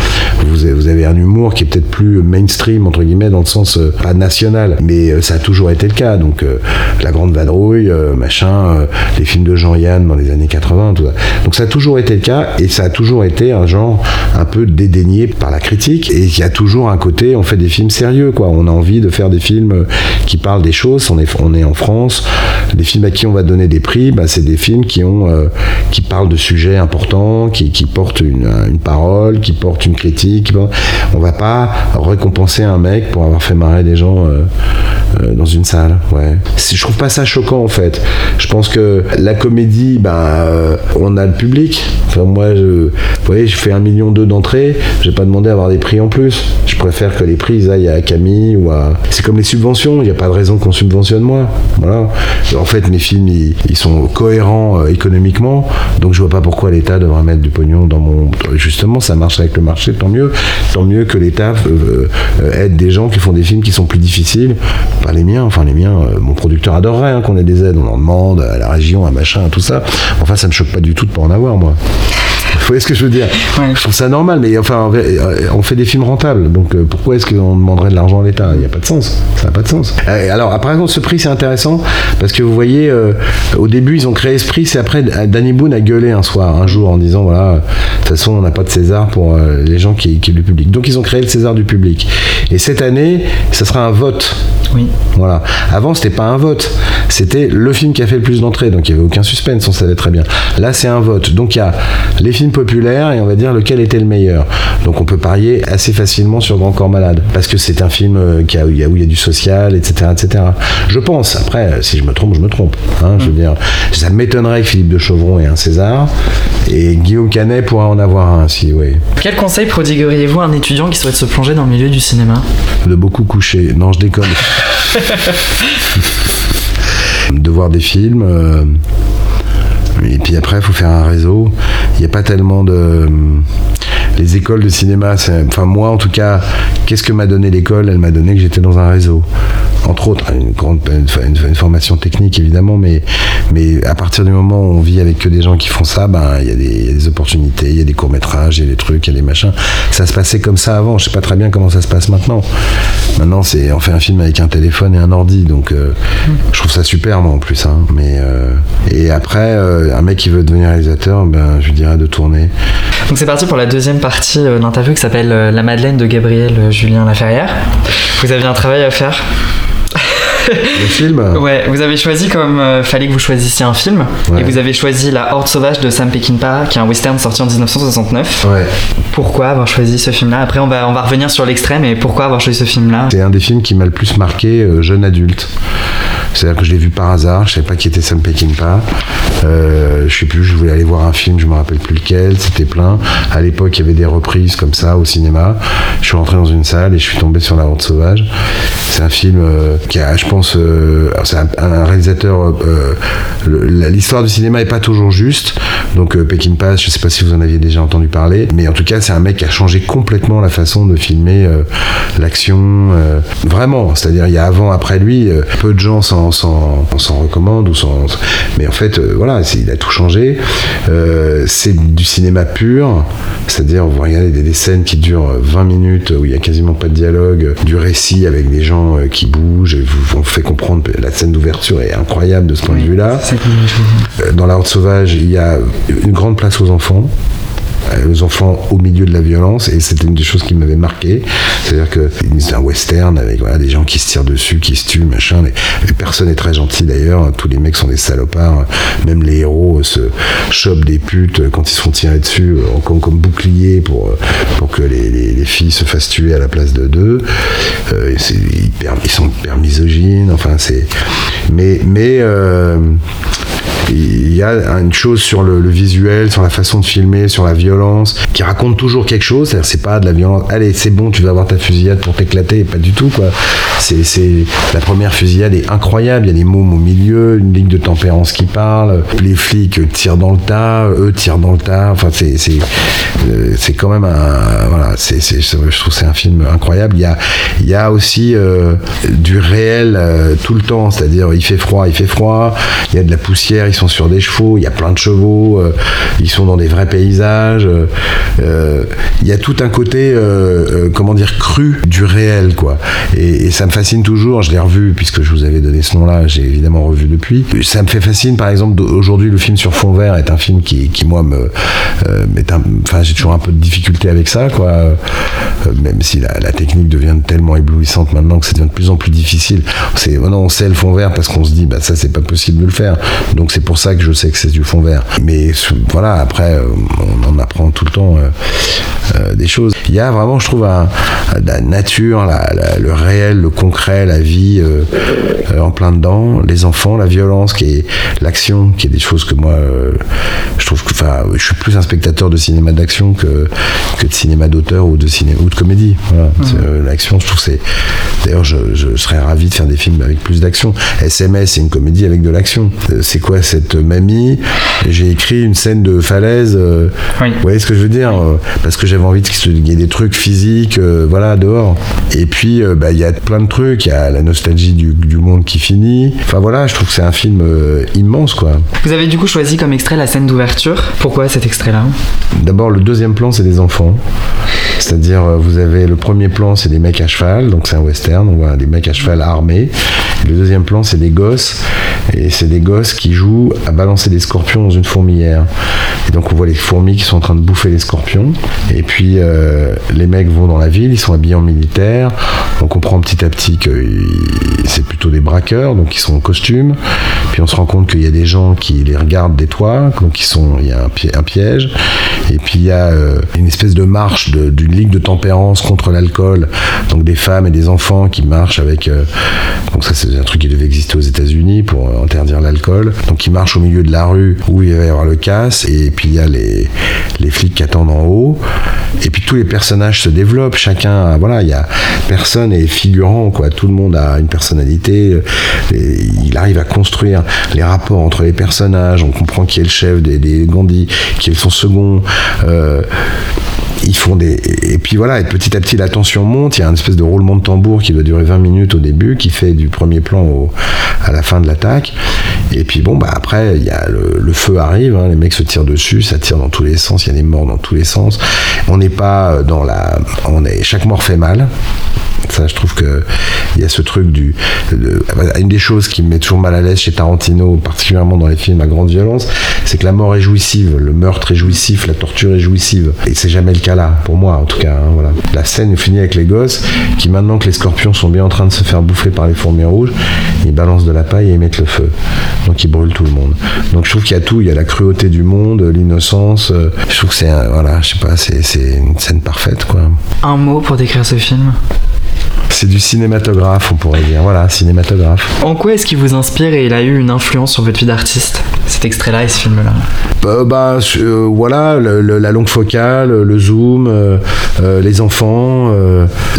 Vous avez, un humour qui est peut-être plus mainstream, entre guillemets, dans le sens euh, pas national, mais euh, ça a toujours été le cas. Donc, euh, La Grande Vadrouille, euh, machin, euh, les films de Jean-Yann dans les années 80, tout ça. Donc, ça a toujours été le cas, et ça a toujours été un genre un peu dédaigné par la critique, et il y a toujours un côté, on fait des films sérieux, quoi. On a envie de faire des films euh, qui parlent des choses. On est, on est en France. Les films à qui on va donner des prix, bah, c'est des films qui ont, qui parlent de sujets importants, qui, qui portent une, une parole, qui portent une critique. On va pas récompenser un mec pour avoir fait marrer des gens dans une salle. Ouais. Je trouve pas ça choquant en fait. Je pense que la comédie, bah, euh, on a le public. Moi, je, vous voyez, je fais un million deux d'entrées. J'ai pas demandé à avoir des prix en plus. Je préfère que les prix aillent à Camille ou à. C'est comme les subventions. Il n'y a pas de raison qu'on subventionne moi. Voilà. En fait, mes films, ils, sont cohérents euh, économiquement. Donc, je vois pas pourquoi l'État devrait mettre du pognon dans mon. Justement, ça marche avec le marché, tant mieux. Tant mieux que l'État euh, aide des gens qui font des films qui sont plus difficiles. Pas les miens. Enfin, les miens, mon producteur adorerait hein, qu'on ait des aides. On en demande à la région, à machin, tout ça. Enfin, ça me choque pas du tout de pas en avoir, moi. Vous voyez ce que je veux dire Ouais. Je trouve ça normal, mais enfin, euh, on fait des films rentables, donc euh, pourquoi est-ce qu'on demanderait de l'argent à l'État? Il n'y a pas de sens. Ça n'a pas de sens. Euh, Alors, par exemple, ce prix, c'est intéressant parce que vous voyez, euh, au début, ils ont créé ce prix, c'est après, Danny Boone a gueulé un soir, un jour, en disant voilà, de toute façon, on n'a pas de César pour euh, les gens qui, qui le public. Donc, ils ont créé le César du public. Et cette année, ça sera un vote. Oui. Voilà. Avant, c'était pas un vote. C'était le film qui a fait le plus d'entrées. Donc, il n'y avait aucun suspense, on savait très bien. Là, c'est un vote. Donc, il y a les films populaires et on va dire lequel était le meilleur. Donc, on peut parier assez facilement sur Grand Corps Malade. Parce que c'est un film euh, qui a, où il y a- du social, etc., etc. Je pense. Après, si je me trompe, je me trompe. Hein, Je veux dire, ça m'étonnerait que Philippe de Chauvron ait un César. Et Guillaume Canet pourrait en avoir un, si, oui. Quel conseil prodigueriez-vous à un étudiant qui souhaite se plonger dans le milieu du cinéma? De beaucoup coucher. Non, je déconne. de voir des films. euh, et puis après, il faut faire un réseau. Il n'y a pas tellement de. Les écoles de cinéma, enfin moi en tout cas, qu'est-ce que m'a donné l'école? Elle m'a donné que j'étais dans un réseau. Entre autres, une, grande, une, formation technique évidemment, mais, mais à partir du moment où on vit avec que des gens qui font ça, ben il y, y a des opportunités, il y a des courts-métrages, il y a des trucs, il y a des machins. Ça se passait comme ça avant, je sais pas très bien comment ça se passe maintenant. Maintenant, c'est on fait un film avec un téléphone et un ordi, donc euh, je trouve ça super moi en plus. hein. mais euh, et après, euh, un mec qui veut devenir réalisateur, ben je lui dirais de tourner. Donc c'est parti pour la deuxième partie de l'interview qui s'appelle La Madeleine de Gabriel Julien Laferrière. Vous aviez un travail à faire? Le film. Ouais, vous avez choisi comme euh, fallait que vous choisissiez un film Ouais. et vous avez choisi La Horde sauvage de Sam Peckinpah qui est un western sorti en 1969. Ouais. Pourquoi avoir choisi ce film-là? Après on va on va revenir sur l'extrait mais pourquoi avoir choisi ce film-là? C'est un des films qui m'a le plus marqué euh, jeune adulte. C'est-à-dire que je l'ai vu par hasard, je savais pas qui était Sam Peckinpah. Euh, je sais plus, je voulais aller voir un film, je me rappelle plus lequel, c'était plein. À l'époque, il y avait des reprises comme ça au cinéma. Je suis rentré dans une salle et je suis tombé sur La Horde Sauvage. C'est un film euh, qui a, je pense, euh, c'est un, réalisateur. euh, L'histoire du cinéma est pas toujours juste. Donc euh, Peckinpah, je sais pas si vous en aviez déjà entendu parler, mais en tout cas, c'est un mec qui a changé complètement la façon de filmer l'action. vraiment, c'est-à-dire il y a avant, après lui, peu de gens s'en recommandent mais en fait, voilà, il a tout changé. C'est du cinéma pur, c'est-à-dire vous regardez des, scènes qui durent 20 minutes où il y a quasiment pas de dialogue, du récit avec des gens qui bougent, et vous, on fait comprendre la scène d'ouverture est incroyable de ce point de vue-là. Que. Euh, Dans la Horde Sauvage, il y a une grande place aux enfants. Euh, aux enfants au milieu de la violence et c'était une des choses qui m'avait marqué. C'est-à-dire que c'est un western avec voilà, des gens qui se tirent dessus qui se tuent machin les personne n'est très gentil d'ailleurs. Tous les mecs sont des salopards. Même les héros se chopent des putes quand ils se font tirer dessus euh, comme, comme bouclier pour, euh, pour que les, les- les filles se fassent tuer à la place de deux. Ils sont hyper misogynes enfin c'est mais mais il y a une chose sur le, visuel, sur la façon de filmer, sur la violence, qui raconte toujours quelque chose. C'est pas de la violence. Allez, c'est bon, tu vas avoir ta fusillade pour t'éclater, pas du tout, quoi. C'est, la première fusillade est incroyable. Il y a des mômes au milieu, une ligne de tempérance qui parle. Les flics tirent dans le tas, eux tirent dans le tas. Enfin, c'est, c'est, euh, quand même un, voilà, je trouve c'est un film incroyable. Il y a, il y a aussi euh, du réel euh, tout le temps, c'est-à-dire il fait froid, il fait froid. Il y a de la poussière, ils sont sur des chevaux, il y a plein de chevaux, ils sont dans des vrais paysages. Il y a tout un côté, comment dire, cru du réel, quoi. Et, ça me fascine toujours. Je l'ai revu puisque je vous avais donné ce nom-là. J'ai évidemment revu depuis. Ça me fait fascine, par exemple, aujourd'hui le film sur fond vert est un film qui, qui moi me, enfin j'ai toujours un peu de difficulté avec ça, quoi. Euh, même si la, technique devient tellement éblouissante maintenant que ça devient de plus en plus difficile. C'est, oh on sait le fond vert parce qu'on se dit, bah ça c'est pas possible de le faire. Donc c'est pour ça que je sais que c'est du fond vert. Mais voilà, après, euh, on en apprend tout le temps euh, des choses. Il y a vraiment, je trouve, la nature, le réel, le concret, la vie en plein dedans, les enfants, la violence, qui est l'action, qui est des choses que moi, je trouve que, enfin, je suis plus un spectateur de cinéma d'action que, que de cinéma d'auteur ou de cinéma ou de comédie. Voilà. Euh, l'action, je trouve c'est. D'ailleurs, je, serais ravi de faire des films avec plus d'action. SMS, c'est une comédie avec de l'action. Euh, c'est quoi cette mamie? J'ai écrit une scène de falaise. Euh, Vous voyez ce que je veux dire Parce que j'avais envie qu'il y ait des trucs physiques, voilà, dehors. Et puis, bah, il y a plein de trucs. Il y a la nostalgie du, du, monde qui finit. Enfin voilà, je trouve que c'est un film immense, quoi. Vous avez du coup choisi comme extrait la scène d'ouverture. Pourquoi cet extrait-là? D'abord, le deuxième plan, c'est des enfants. C'est-à-dire, euh, vous avez le premier plan, c'est des mecs à cheval, donc c'est un western, on voit des mecs à cheval armés. Le deuxième plan, c'est des gosses, et c'est des gosses qui jouent à balancer des scorpions dans une fourmilière. Et donc, on voit les fourmis qui sont en train de bouffer les scorpions. Et puis, euh, les mecs vont dans la ville, ils sont habillés en militaire. On comprend petit à petit que c'est plutôt des braqueurs, donc ils sont en costume. Puis on se rend compte qu'il y a des gens qui les regardent des toits, donc il y a un, piège. Et puis il y a euh, une espèce de marche d'une ligue de tempérance contre l'alcool, donc des femmes et des enfants qui marchent avec. Euh, un truc qui devait exister aux États-Unis pour interdire l'alcool. Donc ils marchent au milieu de la rue où il va y avoir le casse, et puis il y a les, les flics qui attendent en haut. Et puis tous les personnages se développent, chacun, voilà, il y a personne est figurant, quoi. Tout le monde a une personnalité. Et il arrive à construire les rapports entre les personnages. On comprend qui est le chef des, des Gandhi, qui est son second. Euh, ils font des et puis voilà et petit à petit la tension monte il y a un espèce de roulement de tambour qui doit durer 20 minutes au début qui fait du premier plan au, à la fin de l'attaque et puis bon bah après y a le, feu arrive hein, les mecs se tirent dessus ça tire dans tous les sens il y a des morts dans tous les sens on n'est pas dans la on est chaque mort fait mal ça, je trouve que il y a ce truc du. une des choses qui me met toujours mal à l'aise chez Tarantino, particulièrement dans les films à grande violence, c'est que la mort est jouissive, le meurtre est jouissif, la torture est jouissive. Et c'est jamais le cas là, pour moi en tout cas. Hein, voilà. La scène finit avec les gosses qui, maintenant que les scorpions sont bien en train de se faire bouffer par les fourmis rouges, ils balancent de la paille et ils mettent le feu. Donc ils brûlent tout le monde. Donc je trouve qu'il y a tout, il y a la cruauté du monde, l'innocence. Euh, je trouve que c'est, voilà, je sais pas, c'est une scène parfaite quoi. Un mot pour décrire ce film? C'est du cinématographe, on pourrait dire. Voilà, cinématographe. En quoi est-ce qu'il vous inspire et il a eu une influence sur votre vie d'artiste Cet extrait-là et ce film-là? Bah, bah euh, Voilà, la longue focale, le zoom, euh, euh, les enfants,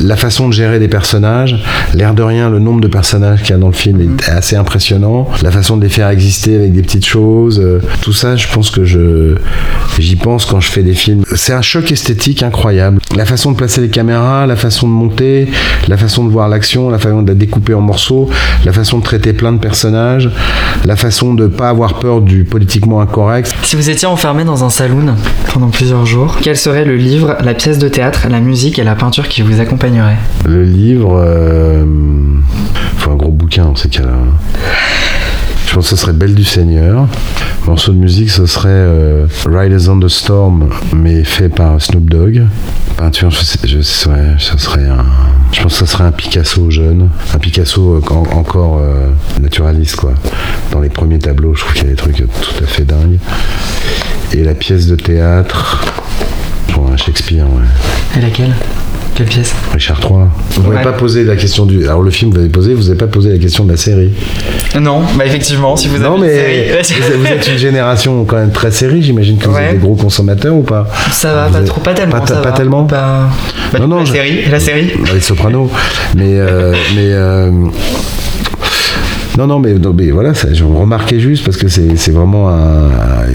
la façon de gérer des personnages. L'air de rien, le nombre de personnages qu'il y a dans le film est mm. assez impressionnant. La façon de les faire exister avec des petites choses. tout ça, je pense que je j'y pense quand je fais des films. C'est un choc esthétique incroyable. La façon de placer les caméras, la façon de monter, la façon de voir l'action, la façon de la découper en morceaux, la façon de traiter plein de personnages, la façon de pas avoir peur du politiquement incorrect. Si vous étiez enfermé dans un saloon pendant plusieurs jours, quel serait le livre, la pièce de théâtre, la musique et la peinture qui vous accompagneraient? Le livre, euh... faut un gros bouquin dans ces cas-là. Je pense que ce serait Belle du Seigneur. Morceau de musique, ce serait euh, Riders on the Storm, mais fait par Snoop Dogg. Peinture, je, sais, je serait, ce serait un, je pense que ce serait un Picasso jeune, un Picasso euh, encore euh, naturaliste quoi. Dans les premiers tableaux, je trouve qu'il y a des trucs tout à fait dingues. Et la pièce de théâtre, un Shakespeare, ouais. Et laquelle? Quelle pièce Richard III. Vous n'avez Ouais. pas posé la question du. Alors le film, vous avez posé, vous n'avez pas posé la question de la série. Non, bah effectivement, si vous avez non, une mais série- vous êtes- une génération quand même très série, j'imagine que vous Ouais. êtes des gros consommateurs ou pas Ça va, Vous pas êtes- trop, pas tellement. Pas, ça pas va. tellement Pas- Bah, Non, non, la je- série, la série. Bah, Les Sopranos. mais. euh, mais euh, non, non, mais, voilà, ça, je remarquais juste parce que c'est vraiment un,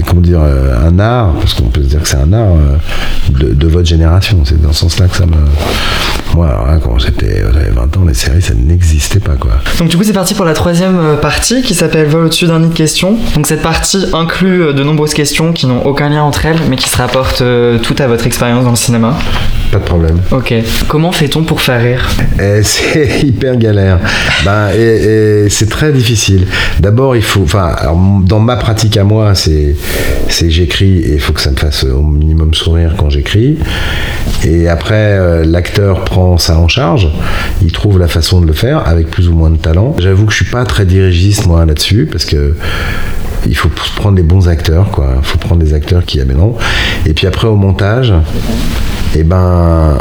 comment dire, euh, un art, parce qu'on peut se dire que c'est un art euh, de, votre génération. C'est dans ce sens-là que ça me. Moi, alors quand j'étais, j'avais 20 ans, les séries, ça n'existait pas, quoi. Donc du coup c'est parti pour la troisième euh, partie qui s'appelle Vol au-dessus d'un nid de questions. Donc cette partie inclut euh, de nombreuses questions qui n'ont aucun lien entre elles mais qui se rapportent euh, toutes à votre expérience dans le cinéma. Pas de problème. Ok. Comment fait-on pour faire rire Et c'est hyper galère. Ben, et, et c'est très difficile. D'abord, il faut. Enfin, dans ma pratique à moi, c'est j'écris et il faut que ça me fasse au minimum sourire quand j'écris. Et après, euh, l'acteur prend ça en charge. Il trouve la façon de le faire avec plus ou moins de talent. J'avoue que je suis pas très dirigiste moi là-dessus parce que il faut prendre les bons acteurs, quoi. Il faut prendre des acteurs qui amèneront. Et puis après, au montage, et ben,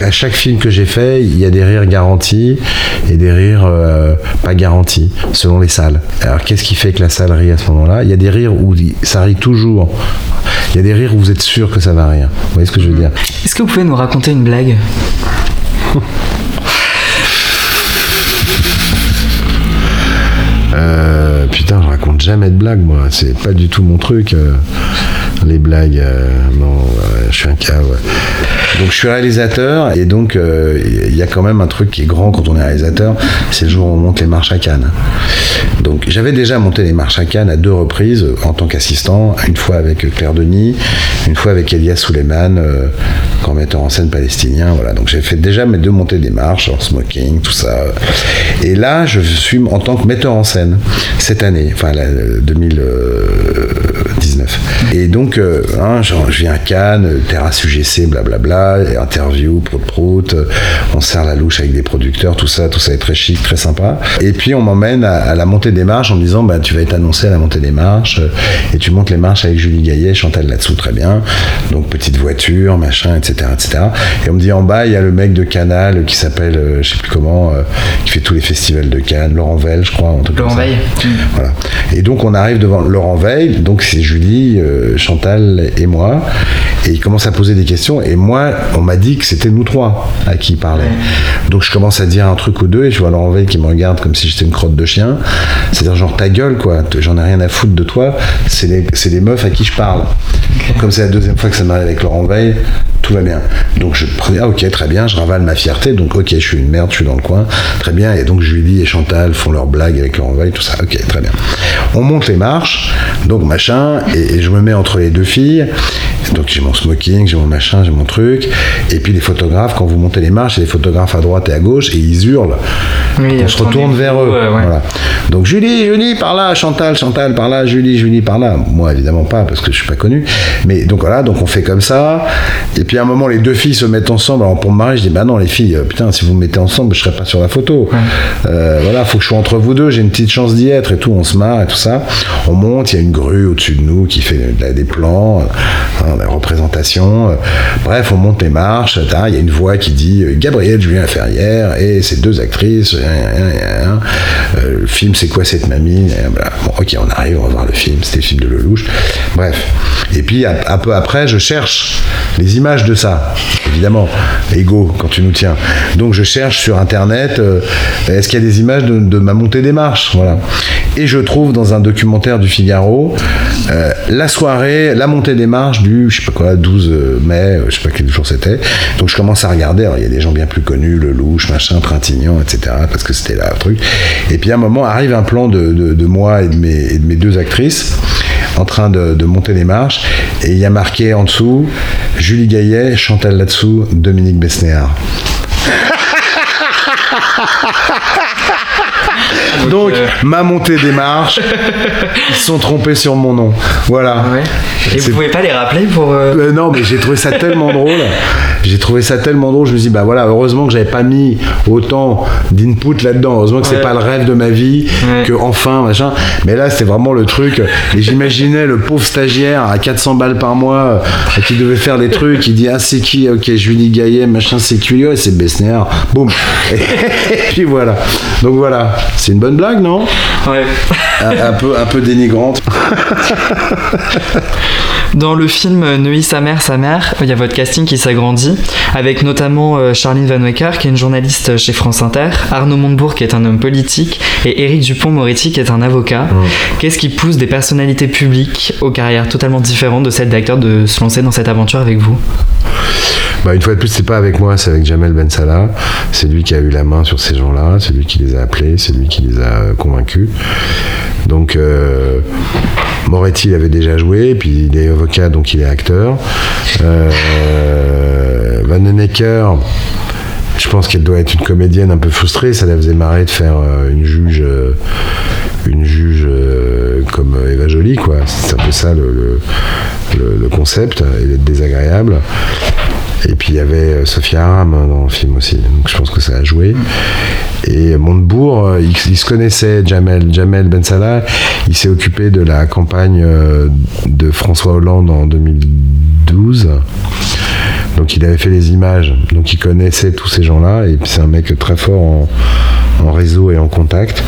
à chaque film que j'ai fait, il y a des rires garantis et des rires euh, pas garantis, selon les salles. Alors, qu'est-ce qui fait que la salle rit à ce moment-là? Il y a des rires où ça rit toujours. Il y a des rires où vous êtes sûr que ça va rire. Vous voyez ce que je veux dire? Est-ce que vous pouvez nous raconter une blague? Euh, putain, je raconte jamais de blagues, moi. C'est pas du tout mon truc. euh, les blagues, non, je suis un ouais. Donc, je suis réalisateur et donc euh, il y a quand même un truc qui est grand quand on est réalisateur, c'est le jour où on monte les marches à Cannes. Donc, j'avais déjà monté les marches à Cannes à deux reprises euh, en tant qu'assistant, une fois avec Claire Denis, une fois avec Elias Suleiman, euh, metteur en scène palestinien. Voilà. Donc, j'ai fait déjà mes deux montées des marches en smoking, tout ça. Et là, je suis en tant que metteur en scène cette année, enfin la, euh, 2019. Et donc, euh, hein, genre, je viens à Cannes, euh, terrasse UGC, blablabla, interview, prout prout, euh, on serre la louche avec des producteurs, tout ça, tout ça est très chic, très sympa. Et puis on m'emmène à, à la montée des marches en me disant, bah, tu vas être annoncé à la montée des marches, et tu montes les marches avec Julie Gaillet, Chantal là-dessous, très bien. Donc petite voiture, machin, etc., etc. Et on me dit en bas, il y a le mec de Canal qui s'appelle, euh, je sais plus comment, euh, qui fait tous les festivals de Cannes, Laurent Veil, je crois, un truc Laurent comme ça. Veil. Voilà. Et donc on arrive devant Laurent Veil, donc c'est Julie, euh, Chantal et moi, et il commence à poser des questions, et moi, on m'a dit que c'était nous trois à qui il parlait. Donc je commence à dire un truc ou deux, et je vois Laurent Veil qui me regarde comme si j'étais une crotte de chien, c'est-à-dire genre ta gueule quoi, j'en ai rien à foutre de toi, c'est les, c'est les meufs à qui je parle. Comme c'est la deuxième fois que ça m'arrive avec Laurent Veil, tout va bien. Donc je ah ok, très bien, je ravale ma fierté, donc ok, je suis une merde, je suis dans le coin, très bien, et donc Julie et Chantal font leur blague avec Laurent Veil, tout ça, ok, très bien. On monte les marches, donc machin, et, et je me mets entre les deux filles, donc j'ai mon smoking, j'ai mon machin, j'ai mon truc, et puis les photographes, quand vous montez les marches, il y a des photographes à droite et à gauche, et ils hurlent. Oui, on se retourne vers eux. euh, ouais. Voilà. Donc Julie, Julie, par là, Chantal, Chantal, par là, Julie, Julie, par là. Moi, évidemment pas, parce que je suis pas connu. Mais donc voilà, donc on fait comme ça. Et puis à un moment, les deux filles se mettent ensemble. Alors pour me marier, je dis, bah non, les filles, euh, putain, si vous me mettez ensemble, je serai pas sur la photo. Euh, voilà, faut que je sois entre vous deux. J'ai une petite chance d'y être et tout. On se marre et tout ça. On monte, il y a une grue au-dessus de nous qui fait des plans, euh, hein, la représentation. Euh, Bref, on monte les marches. Il y a une voix qui dit Gabrielle Julien Laferrière et ces deux actrices. Euh, le film, c'est quoi cette mamie? Voilà. Bon, ok, on arrive, on va voir le film. C'était le film de Lelouch. Bref. Et puis, un peu après, je cherche les images de ça. Évidemment, ego quand tu nous tiens. Donc, je cherche sur Internet euh, est-ce qu'il y a des images de, ma montée des marches Voilà. Et je trouve dans un documentaire du Figaro euh, la soirée, la montée des marches du, je sais pas quoi, 12 mai, euh, je sais pas quel jour c'était. Donc je commence à regarder, il y a des gens bien plus connus, le Louche, machin, Trintignant, etc., parce que c'était là truc. Et puis à un moment arrive un plan de, de- moi et de mes deux actrices en train de, monter les marches, et il y a marqué en dessous Julie Gaillet, Chantal là-dessous, Dominique Besnéard. Donc, ma montée des marches, ils se sont trompés sur mon nom. Voilà. Ah Et vous C'est- pouvez pas les rappeler pour. euh, Euh, non, mais j'ai trouvé ça tellement drôle. J'ai trouvé ça tellement drôle. Je me suis dit, bah voilà, heureusement que j'avais pas mis autant d'input là-dedans. Heureusement que c'est Ouais. pas le rêve de ma vie, Ouais. que enfin, machin. Mais là, c'était vraiment le truc. Et j'imaginais le pauvre stagiaire à 400 balles par mois euh, qui devait faire des trucs. Il dit, ah, c'est qui? Ok, Julie Gaillet, machin, c'est Ouais, c'est Bessner. Boum. Et puis voilà. Donc voilà. C'est une bonne blague, non? Ouais. un, un peu, un peu dénigrante. Dans le film Neuilly, sa mère, sa mère, il y a votre casting qui s'agrandit, avec notamment euh, Charline Van Wecker, qui est une journaliste chez France Inter, Arnaud Montebourg, qui est un homme politique, et Éric Dupont-Moretti, qui est un avocat. Qu'est-ce qui pousse des personnalités publiques aux carrières totalement différentes de celles d'acteurs de se lancer dans cette aventure avec vous? Bah, une fois de plus, c'est pas avec moi, c'est avec Jamel Ben Salah. C'est lui qui a eu la main sur ces gens-là, c'est lui qui les a appelés, c'est lui qui les a euh, convaincus. Donc, euh, Moretti il avait déjà joué, puis il est donc il est acteur. Euh, Van je pense qu'elle doit être une comédienne un peu frustrée, ça la faisait marrer de faire euh, une juge. euh, une juge euh, comme Eva Jolie, quoi. C'est un peu ça le- le concept, et d'être désagréable. Et puis il y avait euh, Sophia Aram hein, dans le film aussi, donc je pense que ça a joué. Et Montebourg, euh, il, se connaissait, Jamel, Jamel Ben Salah, il s'est occupé de la campagne euh, de François Hollande en 2012. Donc il avait fait les images, donc il connaissait tous ces gens-là, et c'est un mec très fort en, en réseau et en contact.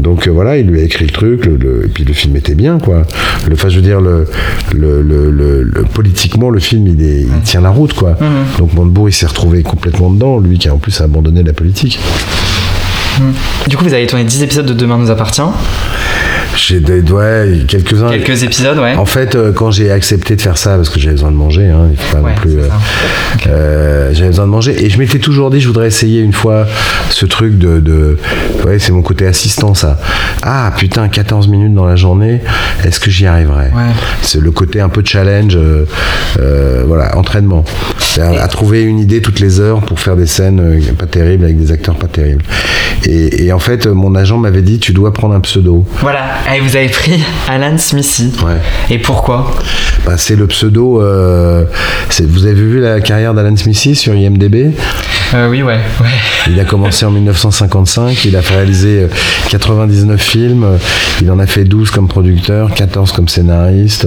Donc euh, voilà, il lui a écrit le truc, le, le- et puis le film était bien, quoi. Le, enfin, je veux dire, le, le, politiquement, le film, il, est, il tient la route, quoi. Donc Montebourg, il s'est retrouvé complètement dedans, lui qui a en plus abandonné la politique. Du coup, vous avez tourné 10 épisodes de Demain nous appartient. J'ai des, ouais, quelques-uns. Quelques épisodes, ouais. En fait, euh, quand j'ai accepté de faire ça, parce que j'avais besoin de manger, hein, il faut pas Ouais, non plus. euh, euh, j'avais besoin de manger, et je m'étais toujours dit, je voudrais essayer une fois ce truc de, de ouais, c'est mon côté assistant, ça. Ah putain, 14 minutes dans la journée, est-ce que j'y arriverai? Ouais. C'est le côté un peu challenge, euh, voilà, entraînement. C'est-à-dire À, trouver une idée toutes les heures pour faire des scènes pas terribles avec des acteurs pas terribles. Et, et en fait, mon agent m'avait dit, tu dois prendre un pseudo. Voilà, et vous avez pris Alan Smithy. Ouais. Et pourquoi? Bah, c'est le pseudo. euh, vous avez vu la carrière d'Alan Smithy sur IMDb Euh, Oui, ouais. ouais. Il a commencé en 1955, il a fait réaliser euh, 99 films, euh, il en a fait 12 comme producteur, 14 comme scénariste.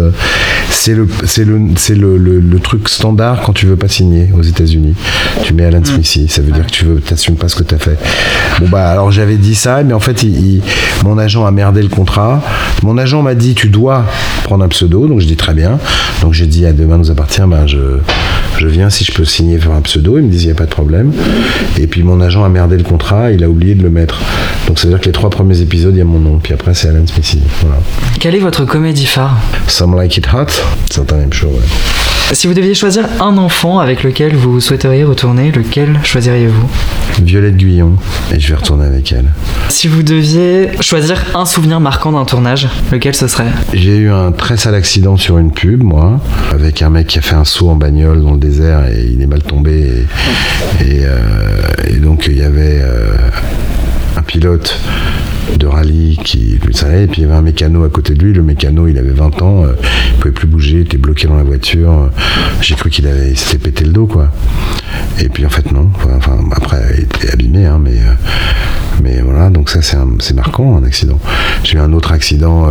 C'est le, c'est le, c'est le, le- le truc standard quand tu veux pas signer aux États-Unis. Tu mets Alan Smithy, ça veut dire que tu veux, t'assumes pas ce que tu as fait. Bon bah alors j'avais dit ça, mais en fait il- il- mon agent a merdé le contrat. Mon agent m'a dit tu dois prendre un pseudo, donc je dis très bien. Donc j'ai dit à demain nous appartient, ben je je viens si je peux signer sur un pseudo. Il me disait, il n'y a pas de problème. Et puis mon agent a merdé le contrat, il a oublié de le mettre. Donc ça veut dire que les trois premiers épisodes, il y a mon nom. Puis après, c'est Alan Smithy. Voilà. Quelle est votre comédie phare? Some Like It Hot, c'est un même show. ouais. Si vous deviez choisir un enfant avec lequel vous souhaiteriez retourner, lequel choisiriez-vous Violette Guyon, et je vais retourner avec elle. Si vous deviez choisir un souvenir marquant d'un tournage, lequel ce serait J'ai eu un très sale accident sur une pub, moi, avec un mec qui a fait un saut en bagnole dans le désert et il est mal tombé. Et, et, euh, et donc il y avait euh, un pilote de rallye qui et puis il y avait un mécano à côté de lui. Le mécano, il avait 20 ans, euh, il pouvait plus bouger, il était bloqué dans la voiture. J'ai cru qu'il avait, s'était pété le dos, quoi. Et puis en fait non. Après, il était abîmé, hein, mais euh, mais voilà. Donc ça c'est marquant un accident. J'ai eu un autre accident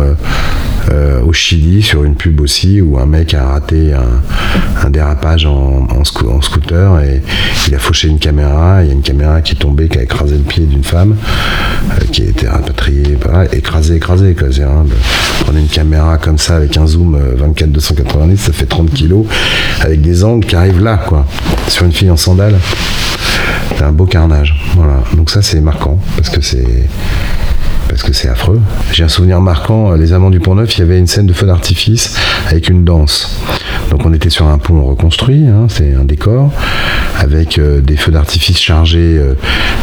euh, euh, au Chili sur une pub aussi où un mec a raté un, dérapage en, en scoo- en scooter et il a fauché une caméra. Il y a une caméra qui est tombée, qui a écrasé le pied d'une femme euh, qui a été rapatriée, écrasée, écrasée. Prendre une caméra comme ça avec un zoom euh, 24-290, ça fait 30 kilos avec des angles qui arrivent là, quoi, sur une fille en sandales. C'est un beau carnage. Voilà. Donc ça c'est marquant parce que c'est parce que c'est affreux. J'ai un souvenir marquant, Les Amants du Pont-Neuf, il y avait une scène de feu d'artifice avec une danse. Donc on était sur un pont reconstruit, hein, c'est un décor, avec euh, des feux d'artifice chargés. euh,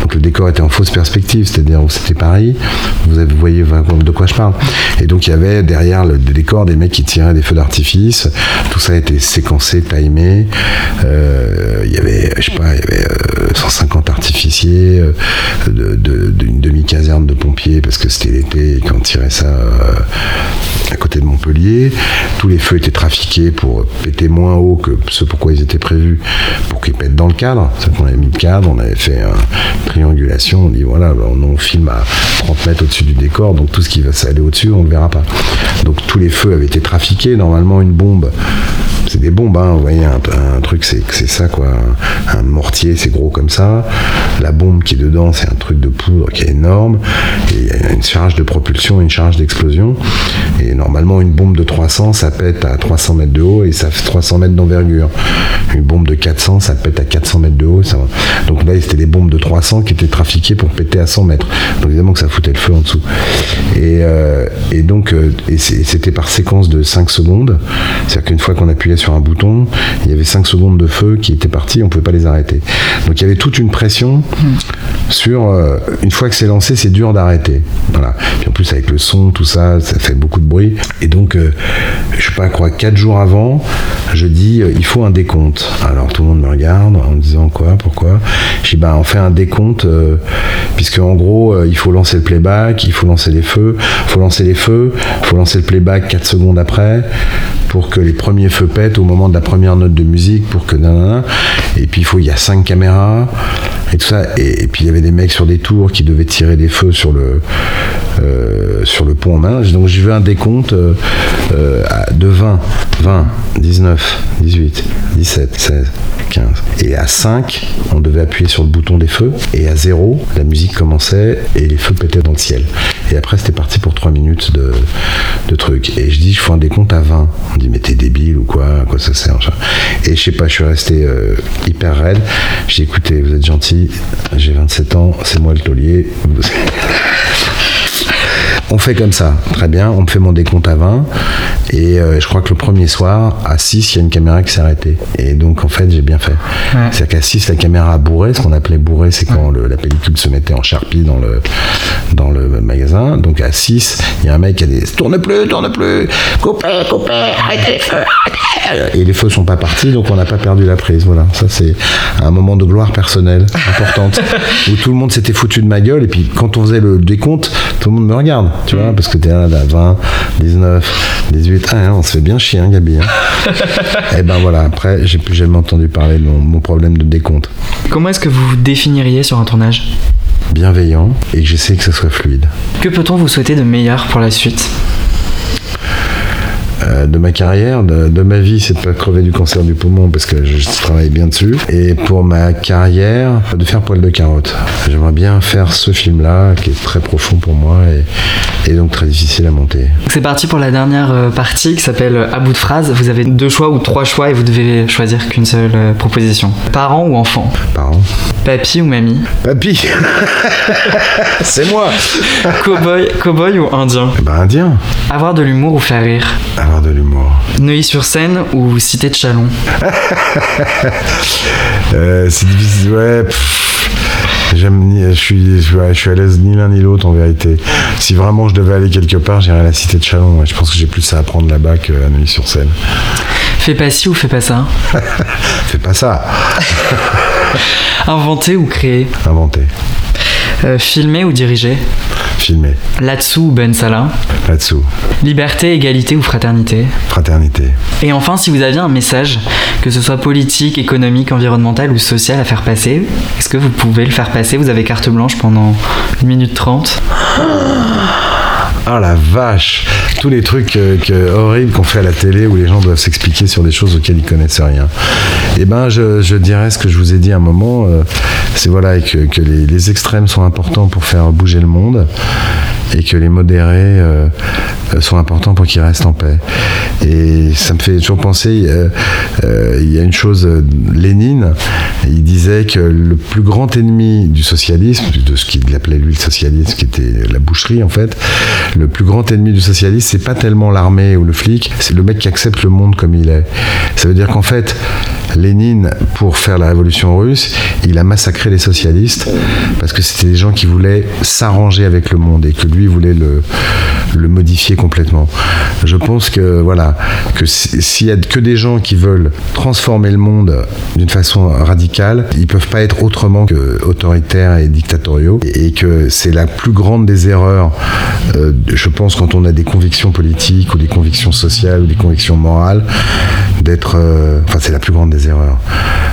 donc le décor était en fausse perspective, c'est-à-dire où c'était Paris. Vous, voyez de quoi je parle. Et donc il y avait derrière le décor des mecs qui tiraient des feux d'artifice. Tout ça était séquencé, timé. Euh, il y avait, je sais pas, il y avait euh, 150 artificiers, euh, d'une demi-caserne de pompiers parce que c'était l'été et qu'on tirait ça euh, à côté de Montpellier. Tous les feux étaient trafiqués pour péter moins haut que ce pourquoi ils étaient prévus, pour qu'ils pètent dans le cadre. C'est qu'on avait mis le cadre, on avait fait une triangulation, on dit voilà, on, on filme à 30 mètres au-dessus du décor, donc tout ce qui va s'aller au-dessus, on ne le verra pas. Donc tous les feux avaient été trafiqués. Normalement, une bombe, des bombes, hein, vous voyez, un, truc, c'est ça quoi. Un, mortier, c'est gros comme ça. La bombe qui est dedans, c'est un truc de poudre qui est énorme. Il y a une charge de propulsion une charge d'explosion. Et normalement, une bombe de 300, ça pète à 300 mètres de haut et ça fait 300 mètres d'envergure. Une bombe de 400, ça pète à 400 mètres de haut. Donc là, c'était des bombes de 300 qui étaient trafiquées pour péter à 100 mètres. Donc évidemment que ça foutait le feu en dessous. Et, euh, et donc, euh, c'était par séquence de 5 secondes. C'est-à-dire qu'une fois qu'on appuyait sur un bouton, il y avait 5 secondes de feu qui étaient partis, on ne pouvait pas les arrêter. Donc il y avait toute une pression sur euh, une fois que c'est lancé, c'est dur d'arrêter. Voilà. Puis en plus avec le son, tout ça, ça fait beaucoup de bruit. Et donc, euh, je sais pas quoi, quatre jours avant, je dis euh, il faut un décompte. Alors tout le monde me regarde en me disant quoi, pourquoi? Je dis bah on fait un décompte euh, puisque en gros il faut lancer le playback, il faut lancer les feux, il faut lancer les feux, il faut lancer le playback 4 secondes après pour que les premiers feux pètent au moment de la première note de musique pour que nanana. et puis il faut il y a cinq caméras et tout ça. Et, puis il y avait des mecs sur des tours qui devaient tirer des feux sur le euh, sur le pont en main donc j'ai vu un décompte euh, euh, de 20 20 19 18 17 16 15 et à 5 on devait appuyer sur le bouton des feux. Et à 0 la musique commençait et les feux pétaient dans le ciel. Et après c'était parti pour 3 minutes de, de trucs et je dis je fais un décompte à 20 on dit mais t'es débile ou quoi? Quoi ça sert et je sais pas je suis resté euh, hyper raide. J'ai écoutez vous êtes gentil j'ai 27 ans c'est moi le taulier on fait comme ça, très bien. On me fait mon décompte à 20. Et euh, je crois que le premier soir, à 6, il y a une caméra qui s'est arrêtée. Et donc, en fait, j'ai bien fait. Ouais. C'est-à-dire qu'à 6, la caméra a bourré. Ce qu'on appelait bourré, c'est quand le- la pellicule se mettait en charpie dans le, dans le magasin. Donc, à 6, il y a un mec qui a dit Tourne plus, tourne plus, coupez, coupez, arrêtez les feux, arrêtez. Et les feux sont pas partis, donc on n'a pas perdu la prise. Voilà, ça, c'est un moment de gloire personnelle importante où tout le monde s'était foutu de ma gueule. Et puis, quand on faisait le décompte, tout le monde me regarde, tu vois, parce que t'es là, là, 20, 19, 18. Ah, hein, on se fait bien chier, hein, Gabi. hein. et ben voilà, après, j'ai plus jamais entendu parler de mon, mon problème de décompte. Comment est-ce que vous vous définiriez sur un tournage? Bienveillant et que j'essaie que ça soit fluide. Que peut-on vous souhaiter de meilleur pour la suite? Euh, de ma carrière, de, de ma vie, c'est de pas crever du cancer du poumon parce que je, travaille bien dessus. Et pour ma carrière, de faire poil de carotte. J'aimerais bien faire ce film-là qui est très profond pour moi et, et donc très difficile à monter. C'est parti pour la dernière euh, partie qui s'appelle euh, À bout de phrase. Vous avez deux choix ou trois choix et vous devez choisir qu'une seule proposition. Parents ou enfants Parents. Papy ou mamie? Papy C'est moi Cowboy, cowboy ou indien? Ben indien. Avoir de l'humour ou faire rire Avoir de l'humour. Neuilly-sur-Seine ou Cité de Chalon Euh, c'est difficile, ouais. J'aime je suis, je, suis à l'aise ni l'un ni l'autre en vérité. Si vraiment je devais aller quelque part, j'irais à la cité de Chalon. Je pense que j'ai plus à apprendre là-bas qu'à Neuilly-sur-Seine. Fais pas ci ou fais pas ça Fais pas ça. Inventer ou créer Inventer. Euh, Filmer ou diriger Filmer. Là-dessous ou Ben Salah Là-dessous. Liberté, égalité ou fraternité Fraternité. Et enfin, si vous aviez un message, que ce soit politique, économique, environnemental ou social à faire passer, est-ce que vous pouvez le faire passer? Vous avez carte blanche pendant 1 minute 30. Ah la vache tous les trucs que, horribles qu'on fait à la télé où les gens doivent s'expliquer sur des choses auxquelles ils connaissent rien. Et eh ben, je, dirais ce que je vous ai dit à un moment, c'est voilà que, les, extrêmes sont importants pour faire bouger le monde et que les modérés sont importants pour qu'ils restent en paix. Et ça me fait toujours penser, euh, euh, il y a une chose, euh, Lénine, il disait que le plus grand ennemi du socialisme, de ce qu'il appelait lui le socialisme, qui était la boucherie en fait, le plus grand ennemi du socialisme, c'est pas tellement l'armée ou le flic, c'est le mec qui accepte le monde comme il est. Ça veut dire qu'en fait, Lénine, pour faire la révolution russe, il a massacré les socialistes parce que c'était des gens qui voulaient s'arranger avec le monde et que lui voulait le, modifier complètement. Je pense que voilà, que s'il y a que des gens qui veulent transformer le monde d'une façon radicale, ils peuvent pas être autrement que autoritaires et dictatoriaux et que c'est la plus grande des erreurs. Euh, je pense quand on a des convictions politiques ou des convictions sociales ou des convictions morales, d'être, euh, enfin c'est la plus grande des erreurs.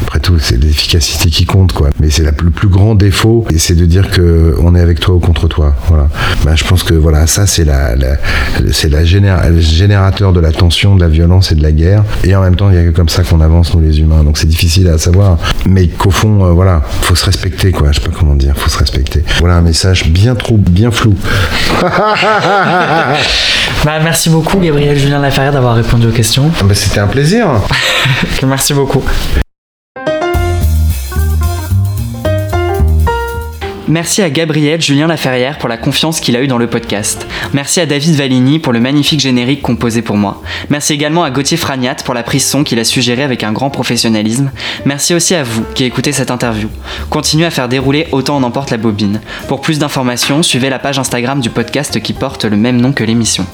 Après tout, c'est l'efficacité qui compte quoi. Mais c'est le plus grand défaut et c'est de dire que on est avec toi ou contre toi. Voilà. Ben, je pense que voilà, ça c'est la, la générateur de la tension, de la violence et de la guerre. Et en même temps, il y a que comme ça qu'on avance, nous les humains. Donc c'est difficile à savoir. Mais qu'au fond, euh, voilà, faut se respecter, quoi. Je sais pas comment dire, faut se respecter. Voilà un message bien trop, bien flou. bah, merci beaucoup, Gabriel Julien Laferrière, d'avoir répondu aux questions. Ah, bah, c'était un plaisir. merci beaucoup. Merci à Gabriel Julien Laferrière pour la confiance qu'il a eue dans le podcast. Merci à David Valigny pour le magnifique générique composé pour moi. Merci également à Gauthier Fragnat pour la prise son qu'il a suggéré avec un grand professionnalisme. Merci aussi à vous qui écoutez cette interview. Continuez à faire dérouler autant en emporte la bobine. Pour plus d'informations, suivez la page Instagram du podcast qui porte le même nom que l'émission.